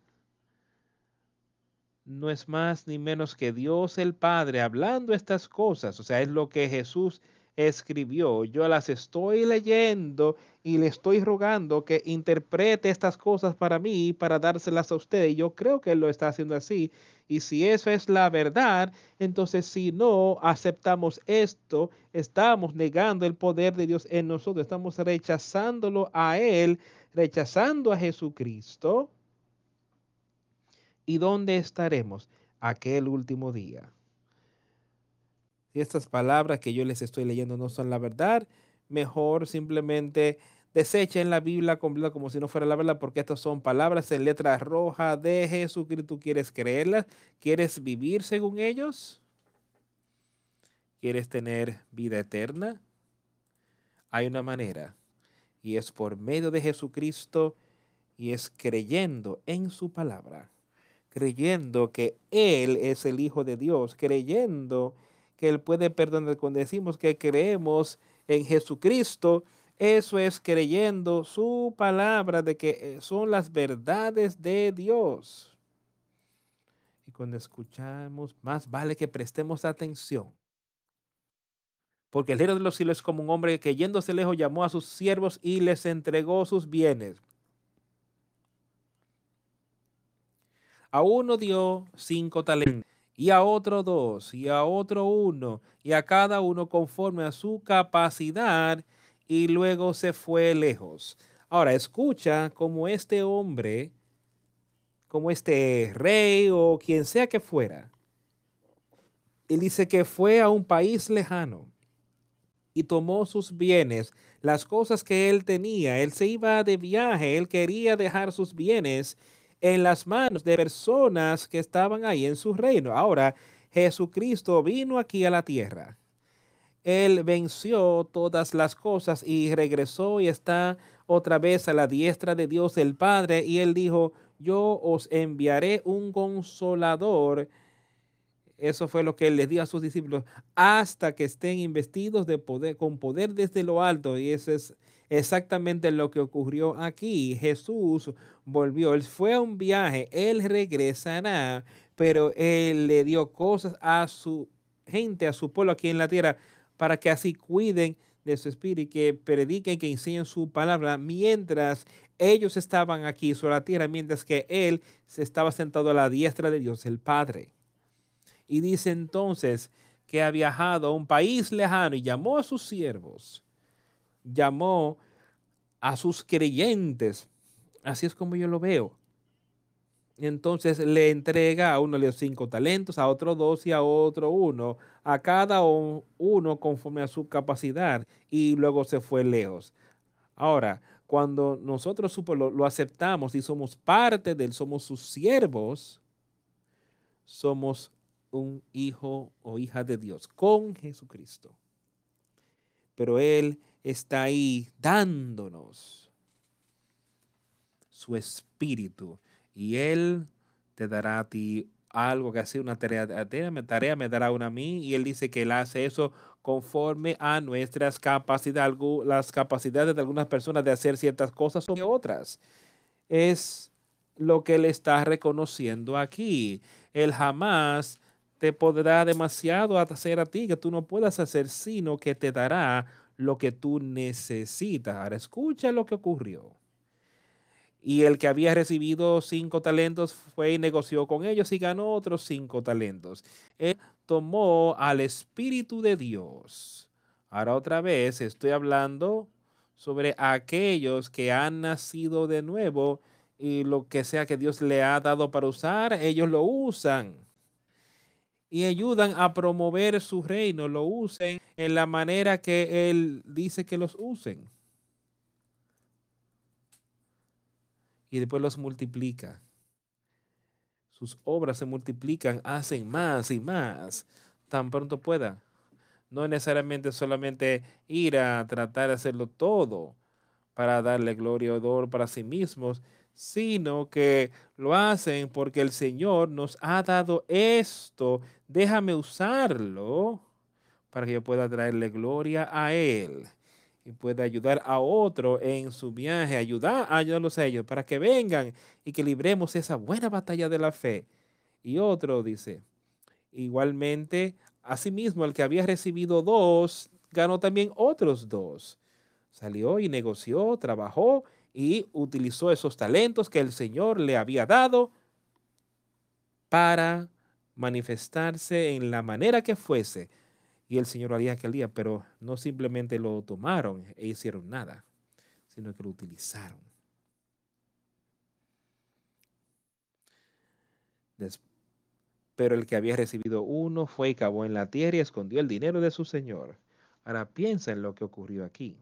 A: no es más ni menos que Dios el Padre hablando estas cosas. O sea, es lo que Jesús escribió. Yo las estoy leyendo y le estoy rogando que interprete estas cosas para mí, para dárselas a usted. Y yo creo que él lo está haciendo así. Y si eso es la verdad, entonces si no aceptamos esto, estamos negando el poder de Dios en nosotros, estamos rechazándolo a Él, rechazando a Jesucristo. ¿Y dónde estaremos aquel último día? Estas palabras que yo les estoy leyendo no son la verdad, mejor simplemente desechen la Biblia como si no fuera la verdad, porque estas son palabras en letra roja de Jesucristo. ¿Tú quieres creerlas? ¿Quieres vivir según ellos? ¿Quieres tener vida eterna? Hay una manera, y es por medio de Jesucristo, y es creyendo en su palabra, creyendo que Él es el Hijo de Dios, creyendo que Él puede perdonar. Cuando decimos que creemos en Jesucristo, eso es creyendo su palabra de que eh, son las verdades de Dios. Y cuando escuchamos, más vale que prestemos atención. Porque el reino de los cielos es como un hombre que yéndose lejos llamó a sus siervos y les entregó sus bienes. A uno dio cinco talentos y a otro dos, y a otro uno, y a cada uno conforme a su capacidad, y luego se fue lejos. Ahora, escucha como este hombre, como este rey o quien sea que fuera, él dice que fue a un país lejano y tomó sus bienes, las cosas que él tenía. Él se iba de viaje, él quería dejar sus bienes en las manos de personas que estaban ahí en su reino. Ahora, Jesucristo vino aquí a la tierra. Él venció todas las cosas y regresó y está otra vez a la diestra de Dios el Padre. Y él dijo, yo os enviaré un consolador. Eso fue lo que él les dio a sus discípulos hasta que estén investidos de poder, con poder desde lo alto. Y eso es exactamente lo que ocurrió aquí. Jesús volvió, él fue a un viaje, él regresará, pero él le dio cosas a su gente, a su pueblo aquí en la tierra, para que así cuiden de su espíritu, que prediquen, que enseñen su palabra, mientras ellos estaban aquí sobre la tierra, mientras que él se estaba sentado a la diestra de Dios, el Padre. Y dice entonces que ha viajado a un país lejano y llamó a sus siervos llamó a sus creyentes. Así es como yo lo veo. Entonces le entrega a uno los cinco talentos, a otro dos y a otro uno, a cada uno conforme a su capacidad y luego se fue lejos. Ahora, cuando nosotros lo aceptamos y somos parte de él, somos sus siervos, somos un hijo o hija de Dios con Jesucristo. Pero Él está ahí dándonos su espíritu y Él te dará a ti algo que hace una tarea, tarea me dará una a mí y Él dice que Él hace eso conforme a nuestras capacidades, las capacidades de algunas personas de hacer ciertas cosas sobre otras. Es lo que Él está reconociendo aquí. Él jamás te podrá demasiado hacer a ti que tú no puedas hacer, sino que te dará lo que tú necesitas. Ahora escucha lo que ocurrió. Y el que había recibido cinco talentos fue y negoció con ellos y ganó otros cinco talentos. Él tomó al Espíritu de Dios. Ahora otra vez estoy hablando sobre aquellos que han nacido de nuevo y lo que sea que Dios le ha dado para usar, ellos lo usan y ayudan a promover su reino, lo usen en la manera que Él dice que los usen. Y después los multiplica. Sus obras se multiplican, hacen más y más, tan pronto pueda. No necesariamente solamente ir a tratar de hacerlo todo para darle gloria y honor para sí mismos, sino que lo hacen porque el Señor nos ha dado esto. Déjame usarlo para que yo pueda traerle gloria a Él y pueda ayudar a otro en su viaje, ayudar ayudarlos a ellos para que vengan y que libremos esa buena batalla de la fe Y otro dice, igualmente, asimismo, el que había recibido dos, ganó también otros dos. Salió y negoció, trabajó y utilizó esos talentos que el Señor le había dado para manifestarse en la manera que fuese. Y el Señor haría aquel día, pero no simplemente lo tomaron e hicieron nada, sino que lo utilizaron. pero el que había recibido uno fue y cavó en la tierra y escondió el dinero de su Señor. Ahora piensa en lo que ocurrió aquí.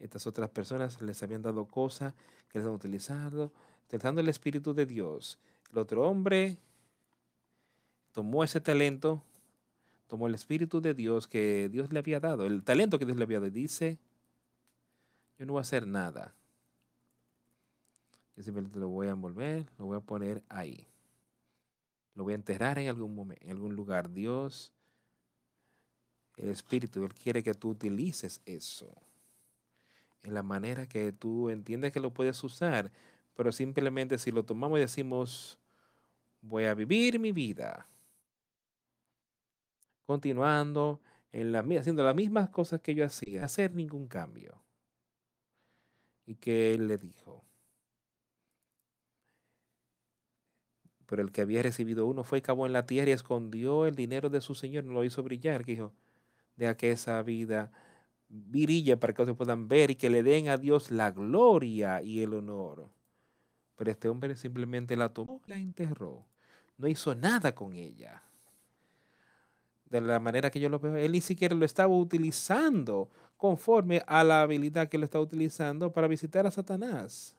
A: Estas otras personas les habían dado cosas que les han utilizado, utilizando el Espíritu de Dios. El otro hombre tomó ese talento, tomó el Espíritu de Dios que Dios le había dado, el talento que Dios le había dado, dice, yo no voy a hacer nada. Yo simplemente lo voy a envolver, lo voy a poner ahí. Lo voy a enterrar en algún momento, en algún lugar. Dios, el Espíritu, Él quiere que tú utilices eso en la manera que tú entiendes que lo puedes usar, pero simplemente si lo tomamos y decimos, voy a vivir mi vida, continuando en la, haciendo las mismas cosas que yo hacía, hacer ningún cambio. Y que él le dijo, pero el que había recibido uno fue y cavó en la tierra y escondió el dinero de su señor, no lo hizo brillar, que dijo, de que esa vida virilla para que se puedan ver y que le den a Dios la gloria y el honor. Pero este hombre simplemente la tomó, la enterró, no hizo nada con ella. De la manera que yo lo veo, él ni siquiera lo estaba utilizando conforme a la habilidad que lo estaba utilizando para visitar a Satanás.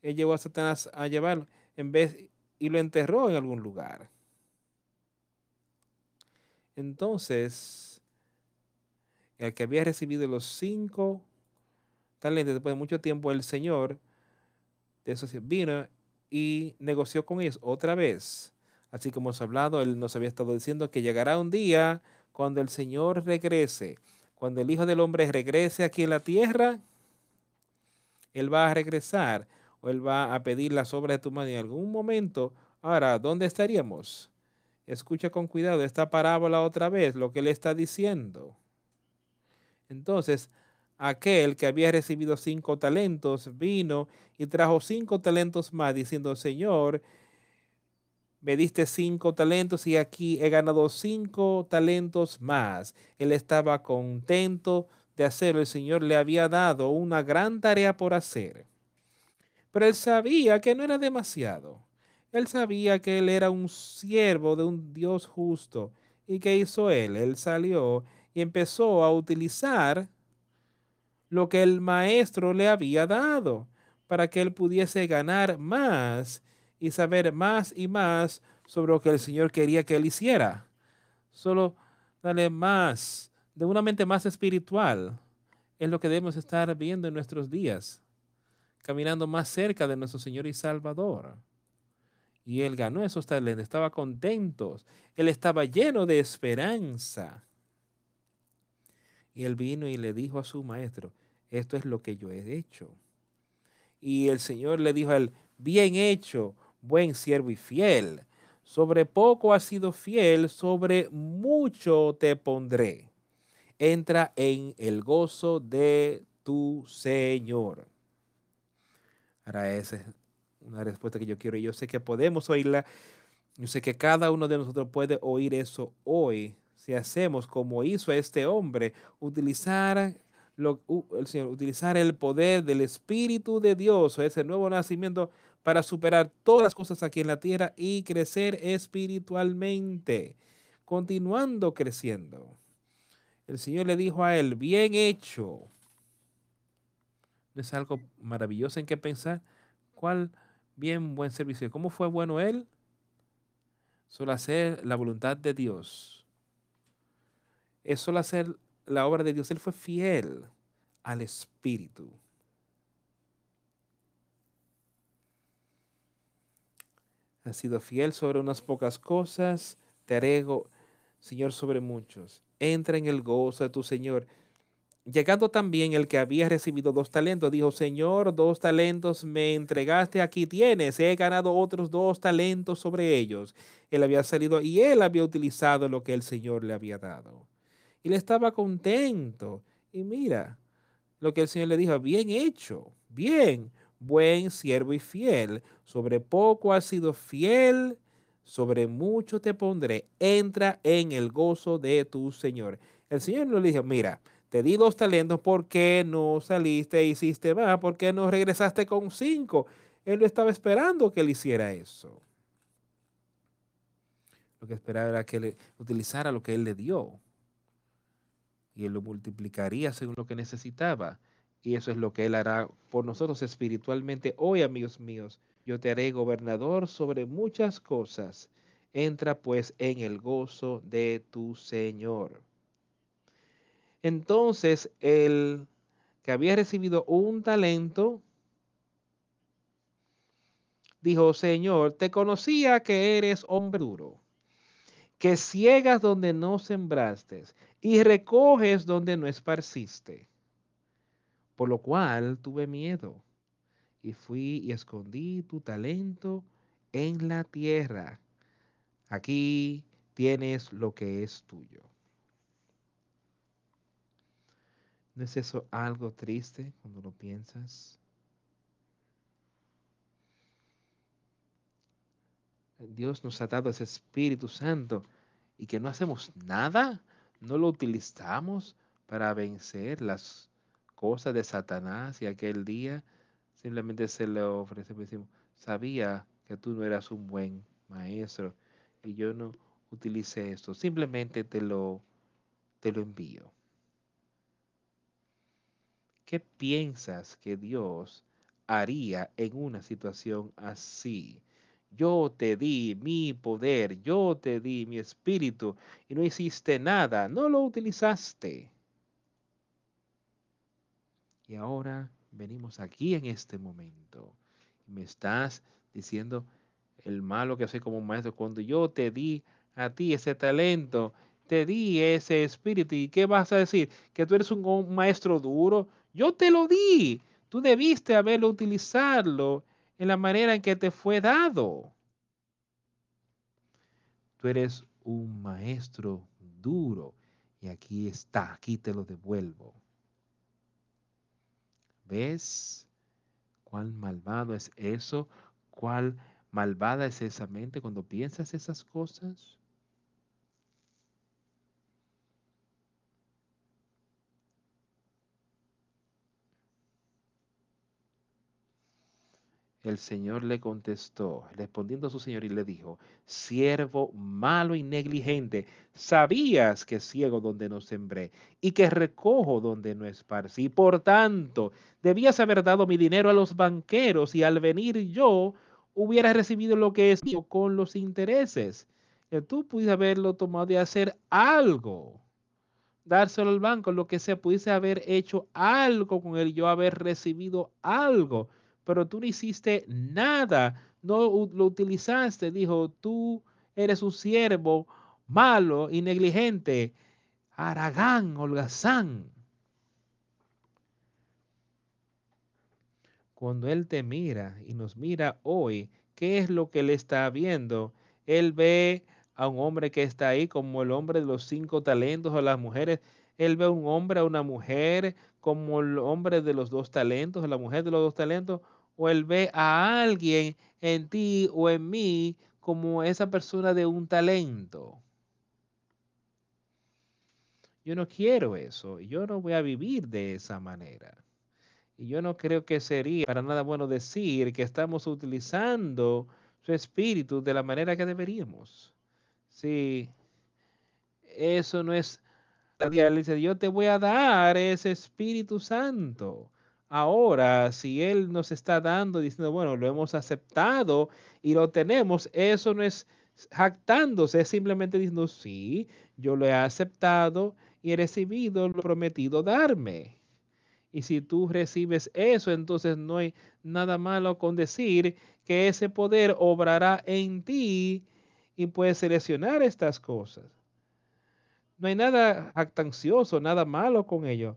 A: Él llevó a Satanás a llevarlo en vez y lo enterró en algún lugar. Entonces, el que había recibido los cinco talentos después de mucho tiempo, el Señor de esos vino y negoció con ellos otra vez. Así como hemos hablado, Él nos había estado diciendo que llegará un día cuando el Señor regrese, cuando el Hijo del Hombre regrese aquí en la tierra, Él va a regresar o Él va a pedir las obras de tu mano en algún momento. Ahora, ¿dónde estaríamos? Escucha con cuidado esta parábola otra vez, lo que Él está diciendo. Entonces, aquel que había recibido cinco talentos vino y trajo cinco talentos más, diciendo, Señor, me diste cinco talentos y aquí he ganado cinco talentos más. Él estaba contento de hacerlo. El Señor le había dado una gran tarea por hacer. Pero él sabía que no era demasiado. Él sabía que él era un siervo de un Dios justo. ¿Y qué hizo él? Él salió y empezó a utilizar lo que el maestro le había dado para que él pudiese ganar más y saber más y más sobre lo que el Señor quería que él hiciera. Solo darle más, de una mente más espiritual, es lo que debemos estar viendo en nuestros días, caminando más cerca de nuestro Señor y Salvador. Y él ganó esos talentos, estaba contento, él estaba lleno de esperanza. Y él vino y le dijo a su maestro, esto es lo que yo he hecho. Y el Señor le dijo a él, bien hecho, buen siervo y fiel. Sobre poco has sido fiel, sobre mucho te pondré. Entra en el gozo de tu Señor. Ahora esa es una respuesta que yo quiero. Yo sé que podemos oírla. Yo sé que cada uno de nosotros puede oír eso hoy si hacemos como hizo este hombre, utilizar, lo, utilizar el poder del Espíritu de Dios o ese nuevo nacimiento para superar todas las cosas aquí en la tierra y crecer espiritualmente, continuando creciendo. El Señor le dijo a él, bien hecho. ¿No es algo maravilloso en qué pensar? ¿Cuál bien buen servicio? ¿Cómo fue bueno él? Solo hacer la voluntad de Dios es solo hacer la obra de Dios. Él fue fiel al Espíritu. Ha sido fiel sobre unas pocas cosas, te arego, Señor, sobre muchos. Entra en el gozo de tu Señor. Llegando también el que había recibido dos talentos, dijo, Señor, dos talentos me entregaste, aquí tienes, he ganado otros dos talentos sobre ellos. Él había salido y él había utilizado lo que el Señor le había dado. Y le estaba contento. Y mira, lo que el Señor le dijo, bien hecho, bien, buen siervo y fiel. Sobre poco has sido fiel, sobre mucho te pondré. Entra en el gozo de tu Señor. El Señor le dijo, mira, te di dos talentos, ¿por qué no saliste e hiciste más? ¿Por qué no regresaste con cinco? Él no estaba esperando que él hiciera eso. Lo que esperaba era que le utilizara lo que él le dio. Y él lo multiplicaría según lo que necesitaba. Y eso es lo que él hará por nosotros espiritualmente. Hoy, amigos míos, yo te haré gobernador sobre muchas cosas. Entra pues en el gozo de tu Señor. Entonces el que había recibido un talento dijo, Señor, te conocía que eres hombre duro, que ciegas donde no sembraste y recoges donde no esparciste. Por lo cual tuve miedo y fui y escondí tu talento en la tierra. Aquí tienes lo que es tuyo. ¿No es eso algo triste cuando lo piensas? Dios nos ha dado ese Espíritu Santo y que no hacemos nada, no lo utilizamos para vencer las cosas de Satanás y aquel día simplemente se le ofrece, decimos, sabía que tú no eras un buen maestro y yo no utilicé esto, simplemente te lo, te lo envío. ¿Qué piensas que Dios haría en una situación así? Yo te di mi poder, yo te di mi espíritu y no hiciste nada, no lo utilizaste. Y ahora venimos aquí en este momento. Me estás diciendo el malo que soy como maestro cuando yo te di a ti ese talento, te di ese espíritu. ¿Y qué vas a decir? ¿Que tú eres un maestro duro? Yo te lo di. Tú debiste haberlo utilizado en la manera en que te fue dado. Tú eres un maestro duro y aquí está, aquí te lo devuelvo. ¿Ves cuán malvado es eso? ¿Cuál malvada es esa mente cuando piensas esas cosas? El Señor le contestó, respondiendo a su Señor, y le dijo, siervo malo y negligente, sabías que ciego donde no sembré y que recojo donde no esparcí. Por tanto, debías haber dado mi dinero a los banqueros y al venir yo hubiera recibido lo que es mío con los intereses. Que tú pudiste haberlo tomado y hacer algo dárselo al banco, lo que sea, pudiese haber hecho algo con él, yo haber recibido algo pero tú no hiciste nada, no lo utilizaste, dijo, tú eres un siervo malo y negligente, Aragán, holgazán. Cuando Él te mira y nos mira hoy, ¿qué es lo que Él está viendo? Él ve a un hombre que está ahí como el hombre de los cinco talentos o las mujeres. Él ve a un hombre, a una mujer como el hombre de los dos talentos, la mujer de los dos talentos, o ve a alguien en ti o en mí como esa persona de un talento. Yo no quiero eso, yo no voy a vivir de esa manera. Y yo no creo que sería para nada bueno decir que estamos utilizando su espíritu de la manera que deberíamos. Si eso no es dice, yo te voy a dar ese Espíritu Santo. Ahora, si Él nos está dando, diciendo, bueno, lo hemos aceptado y lo tenemos, eso no es jactándose, es simplemente diciendo, sí, yo lo he aceptado y he recibido lo prometido darme. Y si tú recibes eso, entonces no hay nada malo con decir que ese poder obrará en ti y puedes seleccionar estas cosas. No hay nada jactancioso, nada malo con ello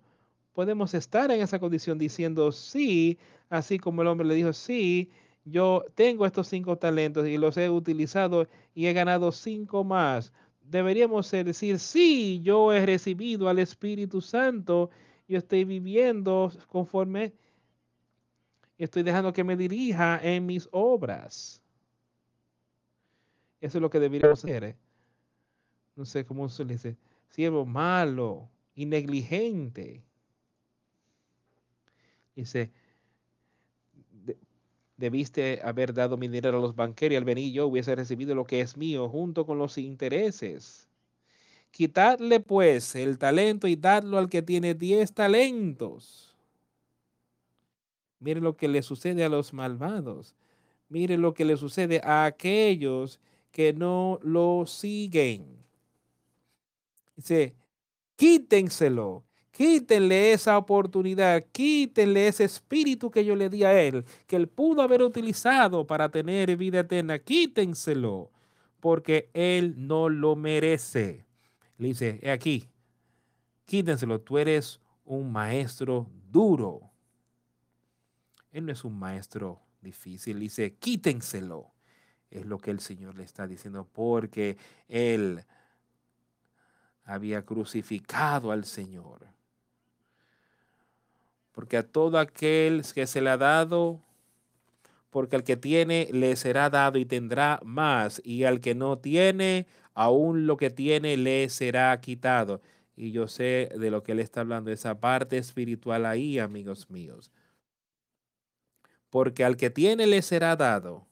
A: podemos estar en esa condición diciendo sí, así como el hombre le dijo sí, yo tengo estos cinco talentos y los he utilizado y he ganado cinco más. Deberíamos decir, sí, yo he recibido al Espíritu Santo, yo estoy viviendo conforme, estoy dejando que me dirija en mis obras. Eso es lo que deberíamos hacer. ¿eh? No sé cómo se le dice, siervo malo y negligente. Dice, debiste haber dado mi dinero a los banqueros y al venir yo hubiese recibido lo que es mío junto con los intereses. Quitadle pues el talento y dadlo al que tiene diez talentos. Mire lo que le sucede a los malvados. Mire lo que le sucede a aquellos que no lo siguen. Dice, quítenselo Quítenle esa oportunidad, quítenle ese espíritu que yo le di a él, que él pudo haber utilizado para tener vida eterna. Quítenselo, porque él no lo merece. Le dice, aquí, quítenselo, tú eres un maestro duro. Él no es un maestro difícil, dice, quítenselo. Es lo que el Señor le está diciendo, porque él había crucificado al Señor porque a todo aquel que se le ha dado, porque al que tiene le será dado y tendrá más, y al que no tiene, aún lo que tiene le será quitado. Y yo sé de lo que él está hablando, esa parte espiritual ahí, amigos míos. Porque al que tiene le será dado.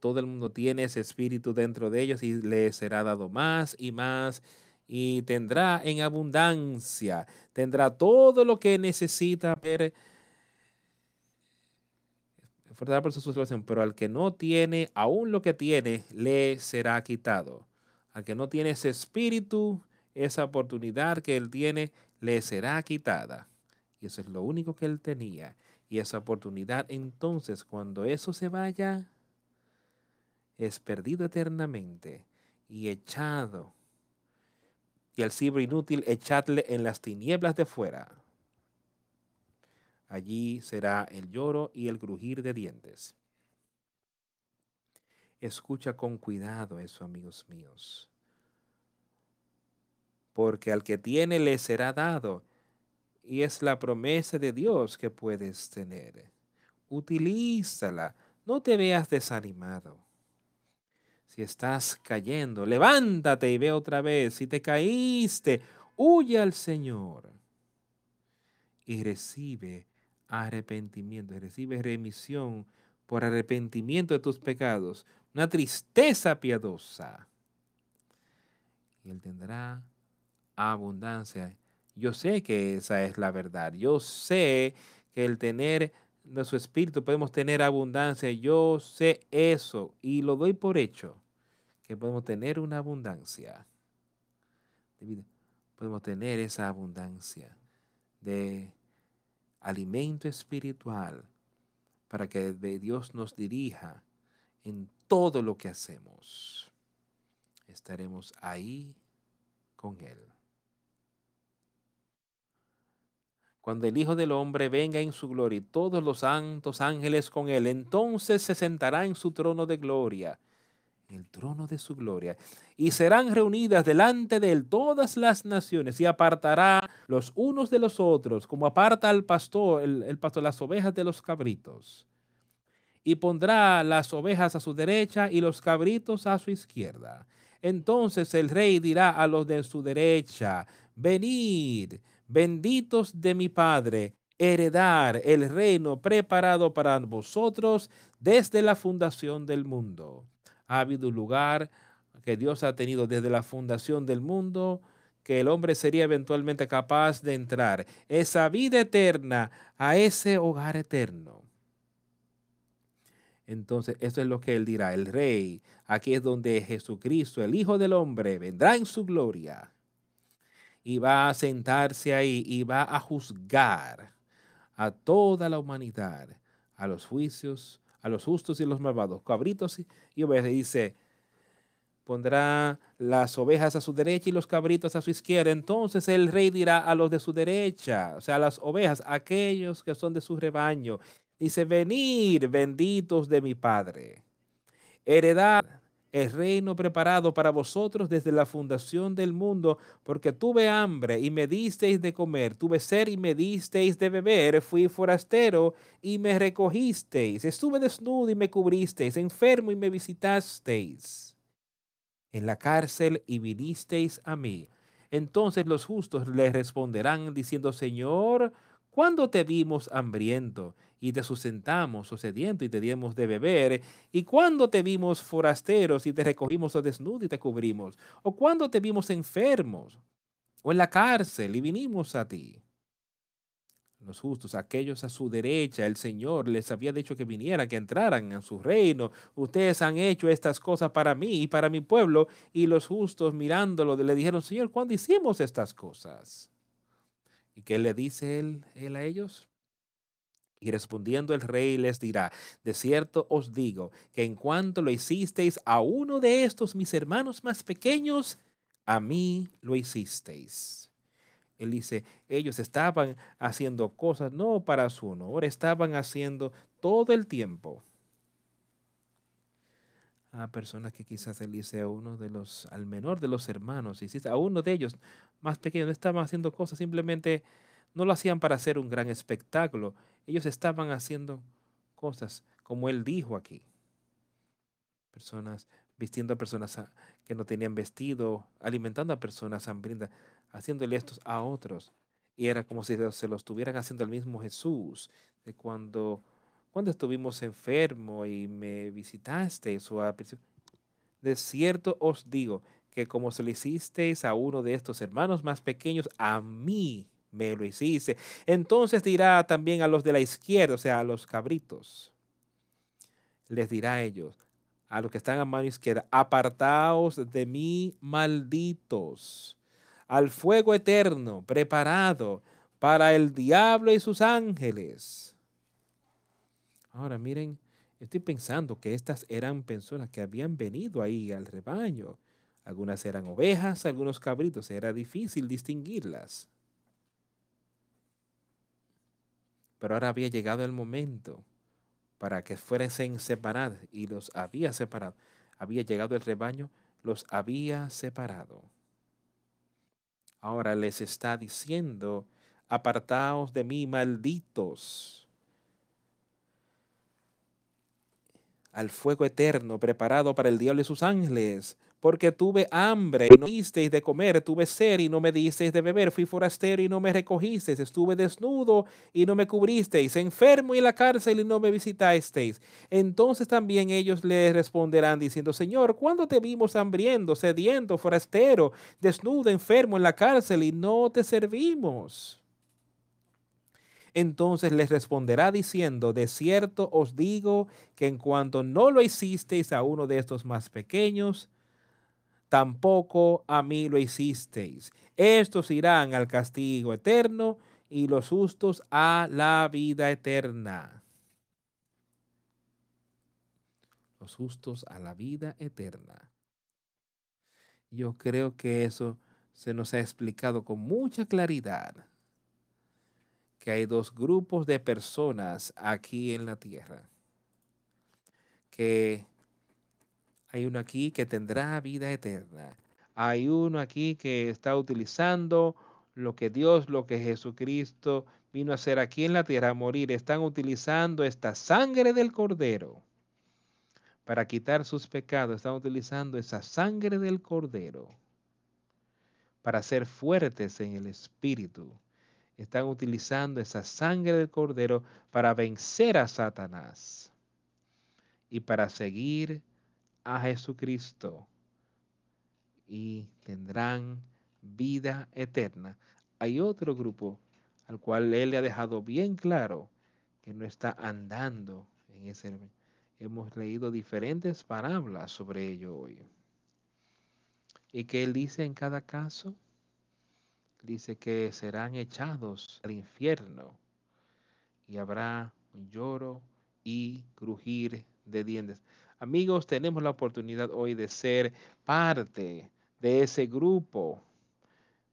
A: Todo el mundo tiene ese espíritu dentro de ellos y le será dado más y más y tendrá en abundancia, tendrá todo lo que necesita ver por su situación, pero al que no tiene, aún lo que tiene, le será quitado. Al que no tiene ese espíritu, esa oportunidad que él tiene, le será quitada. Y eso es lo único que él tenía. Y esa oportunidad, entonces, cuando eso se vaya, es perdido eternamente y echado y al cibre inútil echadle en las tinieblas de fuera. Allí será el lloro y el crujir de dientes. Escucha con cuidado eso, amigos míos. Porque al que tiene le será dado, y es la promesa de Dios que puedes tener. Utilízala, no te veas desanimado. Si estás cayendo, levántate y ve otra vez. Si te caíste, huye al Señor y recibe arrepentimiento, recibe remisión por arrepentimiento de tus pecados, una tristeza piadosa. Y Él tendrá abundancia. Yo sé que esa es la verdad. Yo sé que el tener nuestro espíritu podemos tener abundancia. Yo sé eso y lo doy por hecho que podemos tener una abundancia Podemos tener esa abundancia de alimento espiritual para que Dios nos dirija en todo lo que hacemos. Estaremos ahí con Él. Cuando el Hijo del Hombre venga en su gloria y todos los santos ángeles con Él, entonces se sentará en su trono de gloria el trono de su gloria, y serán reunidas delante de él todas las naciones, y apartará los unos de los otros, como aparta al pastor, el, el pastor, las ovejas de los cabritos. Y pondrá las ovejas a su derecha y los cabritos a su izquierda. Entonces el rey dirá a los de su derecha, venid, benditos de mi Padre, heredar el reino preparado para vosotros desde la fundación del mundo ha habido un lugar que Dios ha tenido desde la fundación del mundo que el hombre sería eventualmente capaz de entrar. Esa vida eterna a ese hogar eterno. Entonces, eso es lo que él dirá, el rey. Aquí es donde Jesucristo, el Hijo del Hombre, vendrá en su gloria y va a sentarse ahí y va a juzgar a toda la humanidad, a los juicios a los justos y los malvados, cabritos y ovejas. Dice, pondrá las ovejas a su derecha y los cabritos a su izquierda. Entonces el rey dirá a los de su derecha, o sea, a las ovejas, aquellos que son de su rebaño, dice, venid benditos de mi Padre, heredad el reino preparado para vosotros desde la fundación del mundo, porque tuve hambre y me disteis de comer, tuve sed y me disteis de beber, fui forastero y me recogisteis, estuve desnudo y me cubristeis, enfermo y me visitasteis, en la cárcel y vinisteis a mí. Entonces los justos le responderán diciendo, Señor, ¿cuándo te vimos hambriento? Y te sustentamos o sediento y te dimos de beber? ¿Y cuando te vimos forasteros y te recogimos o desnudo y te cubrimos? ¿O cuando te vimos enfermos o en la cárcel y vinimos a ti? Los justos, aquellos a su derecha, el Señor les había dicho que vinieran, que entraran en su reino. Ustedes han hecho estas cosas para mí y para mi pueblo. Y los justos mirándolo le dijeron, Señor, ¿cuándo hicimos estas cosas? ¿Y qué le dice él, él a ellos? Y respondiendo el rey les dirá, de cierto os digo que en cuanto lo hicisteis a uno de estos mis hermanos más pequeños, a mí lo hicisteis. Él dice, ellos estaban haciendo cosas no para su honor, estaban haciendo todo el tiempo. A personas que quizás él dice a uno de los, al menor de los hermanos, hiciste a uno de ellos más pequeño, no estaban haciendo cosas, simplemente no lo hacían para hacer un gran espectáculo ellos estaban haciendo cosas como él dijo aquí. Personas vistiendo a personas que no tenían vestido, alimentando a personas hambrientas, haciéndole estos a otros. Y era como si se lo estuvieran haciendo al mismo Jesús. De cuando, cuando estuvimos enfermos y me visitaste, de cierto os digo que como se lo hicisteis a uno de estos hermanos más pequeños, a mí me lo hiciste. Entonces dirá también a los de la izquierda, o sea, a los cabritos, les dirá a ellos, a los que están a mano izquierda, apartaos de mí, malditos, al fuego eterno preparado para el diablo y sus ángeles. Ahora miren, estoy pensando que estas eran personas que habían venido ahí al rebaño. Algunas eran ovejas, algunos cabritos, era difícil distinguirlas. Pero ahora había llegado el momento para que fuesen separados y los había separado. Había llegado el rebaño, los había separado. Ahora les está diciendo, apartaos de mí, malditos, al fuego eterno preparado para el diablo y sus ángeles porque tuve hambre y no disteis de comer, tuve sed y no me disteis de beber, fui forastero y no me recogisteis, estuve desnudo y no me cubristeis, enfermo y en la cárcel y no me visitasteis. Entonces también ellos le responderán diciendo, Señor, ¿cuándo te vimos hambriendo, sediento, forastero, desnudo, enfermo en la cárcel y no te servimos? Entonces les responderá diciendo, de cierto os digo que en cuanto no lo hicisteis a uno de estos más pequeños, tampoco a mí lo hicisteis. Estos irán al castigo eterno y los justos a la vida eterna. Los justos a la vida eterna. Yo creo que eso se nos ha explicado con mucha claridad que hay dos grupos de personas aquí en la tierra que hay uno aquí que tendrá vida eterna. Hay uno aquí que está utilizando lo que Dios, lo que Jesucristo vino a hacer aquí en la tierra, a morir. Están utilizando esta sangre del cordero para quitar sus pecados. Están utilizando esa sangre del cordero para ser fuertes en el espíritu. Están utilizando esa sangre del cordero para vencer a Satanás y para seguir a Jesucristo y tendrán vida eterna. Hay otro grupo al cual Él le ha dejado bien claro que no está andando en ese. Hemos leído diferentes parábolas sobre ello hoy. Y que Él dice en cada caso, dice que serán echados al infierno y habrá lloro y crujir de dientes. Amigos, tenemos la oportunidad hoy de ser parte de ese grupo,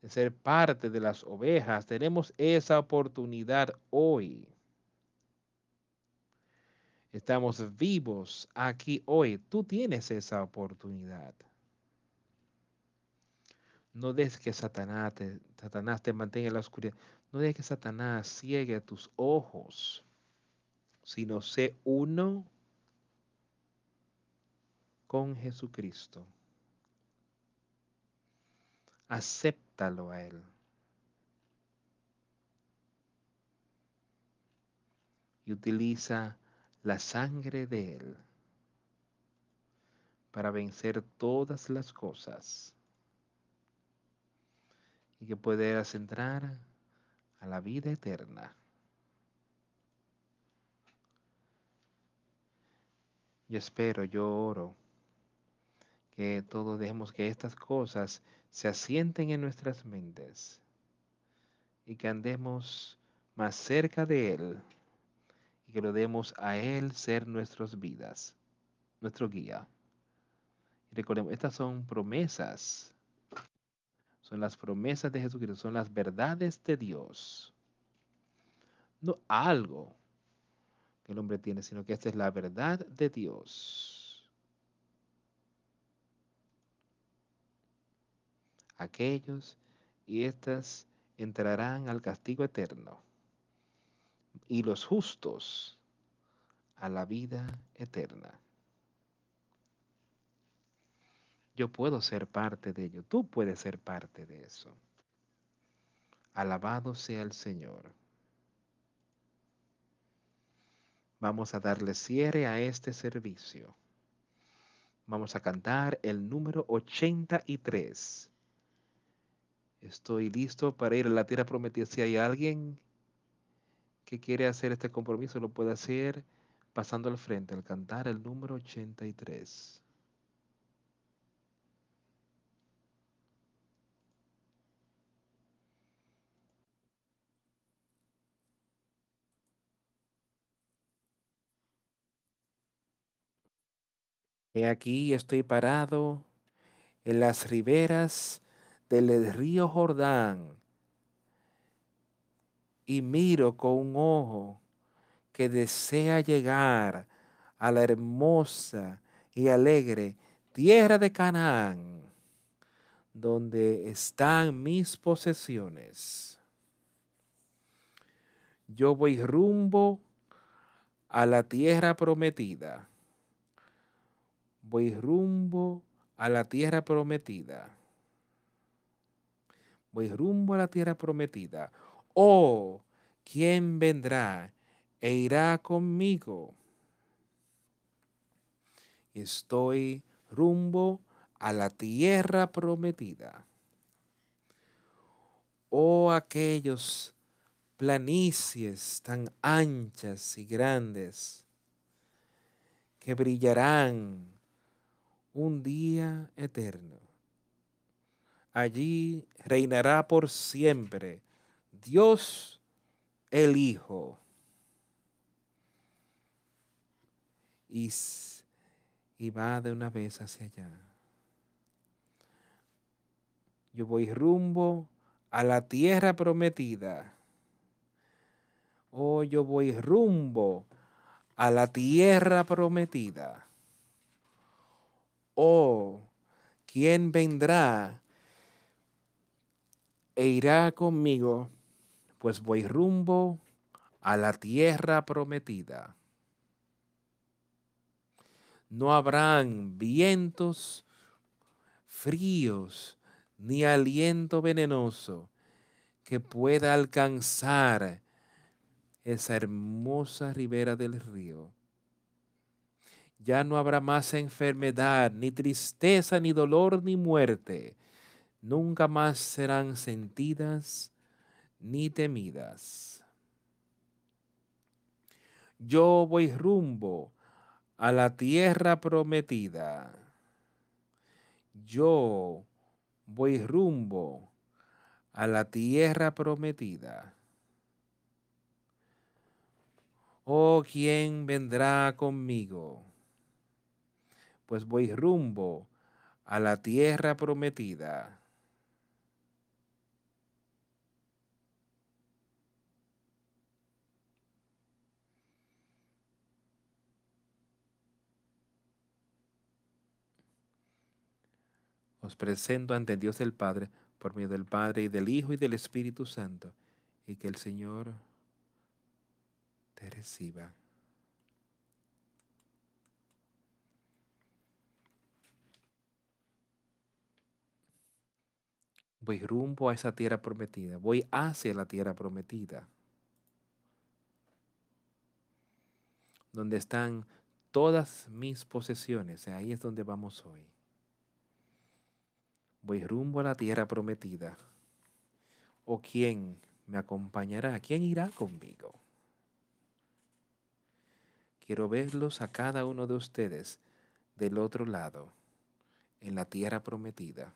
A: de ser parte de las ovejas. Tenemos esa oportunidad hoy. Estamos vivos aquí hoy. Tú tienes esa oportunidad. No dejes que Satanás te, Satanás te mantenga en la oscuridad. No dejes que Satanás ciegue tus ojos, sino sé uno con Jesucristo. Acéptalo a Él. Y utiliza la sangre de Él para vencer todas las cosas y que puedas entrar a la vida eterna. Yo espero, yo oro que todos dejemos que estas cosas se asienten en nuestras mentes y que andemos más cerca de Él y que lo demos a Él ser nuestras vidas, nuestro guía. Y recordemos, estas son promesas son las promesas de Jesucristo, son las verdades de Dios. No algo que el hombre tiene, sino que esta es la verdad de Dios. Aquellos y estas entrarán al castigo eterno y los justos a la vida eterna. Yo puedo ser parte de ello. Tú puedes ser parte de eso. Alabado sea el Señor. Vamos a darle cierre a este servicio. Vamos a cantar el número 83. Estoy listo para ir a la tierra prometida. Si hay alguien que quiere hacer este compromiso, lo puede hacer pasando al frente al cantar el número 83. He aquí estoy parado en las riberas del río Jordán y miro con un ojo que desea llegar a la hermosa y alegre tierra de Canaán, donde están mis posesiones. Yo voy rumbo a la tierra prometida voy rumbo a la tierra prometida. Voy rumbo a la tierra prometida. Oh, ¿quién vendrá e irá conmigo? Estoy rumbo a la tierra prometida. Oh, aquellos planicies tan anchas y grandes que brillarán un día eterno. Allí reinará por siempre Dios el Hijo. Y, y va de una vez hacia allá. Yo voy rumbo a la tierra prometida. Oh, yo voy rumbo a la tierra prometida oh, ¿quién vendrá e irá conmigo? Pues voy rumbo a la tierra prometida. No habrán vientos fríos ni aliento venenoso que pueda alcanzar esa hermosa ribera del río ya no habrá más enfermedad, ni tristeza, ni dolor, ni muerte. Nunca más serán sentidas ni temidas. Yo voy rumbo a la tierra prometida. Yo voy rumbo a la tierra prometida. Oh, ¿quién vendrá conmigo? pues voy rumbo a la tierra prometida. Os presento ante Dios el Padre, por medio del Padre y del Hijo y del Espíritu Santo, y que el Señor te reciba. Voy rumbo a esa tierra prometida, voy hacia la tierra prometida, donde están todas mis posesiones, ahí es donde vamos hoy. Voy rumbo a la tierra prometida. ¿O quién me acompañará? ¿Quién irá conmigo? Quiero verlos a cada uno de ustedes del otro lado, en la tierra prometida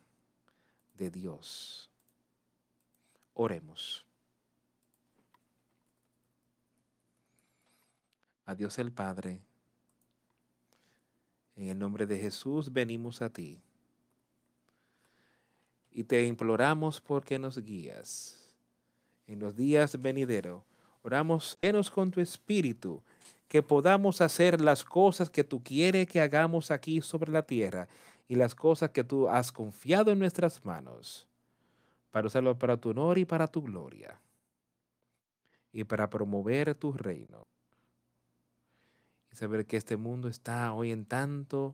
A: de Dios. Oremos. A Dios el Padre, en el nombre de Jesús venimos a ti y te imploramos porque nos guías. En los días venideros, oramos, enos con tu espíritu, que podamos hacer las cosas que tú quieres que hagamos aquí sobre la tierra y las cosas que tú has confiado en nuestras manos, para usarlo para tu honor y para tu gloria, y para promover tu reino. Y saber que este mundo está hoy en tanto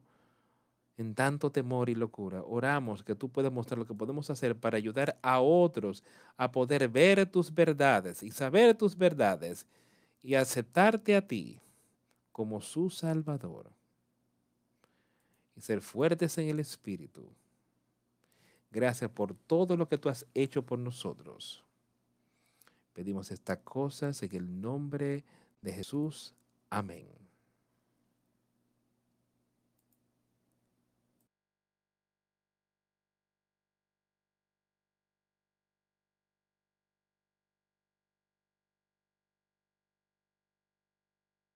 A: en tanto temor y locura. Oramos que tú puedas mostrar lo que podemos hacer para ayudar a otros a poder ver tus verdades y saber tus verdades y aceptarte a ti como su Salvador. Y ser fuertes en el Espíritu. Gracias por todo lo que tú has hecho por nosotros. Pedimos estas cosas en el nombre de Jesús. Amén.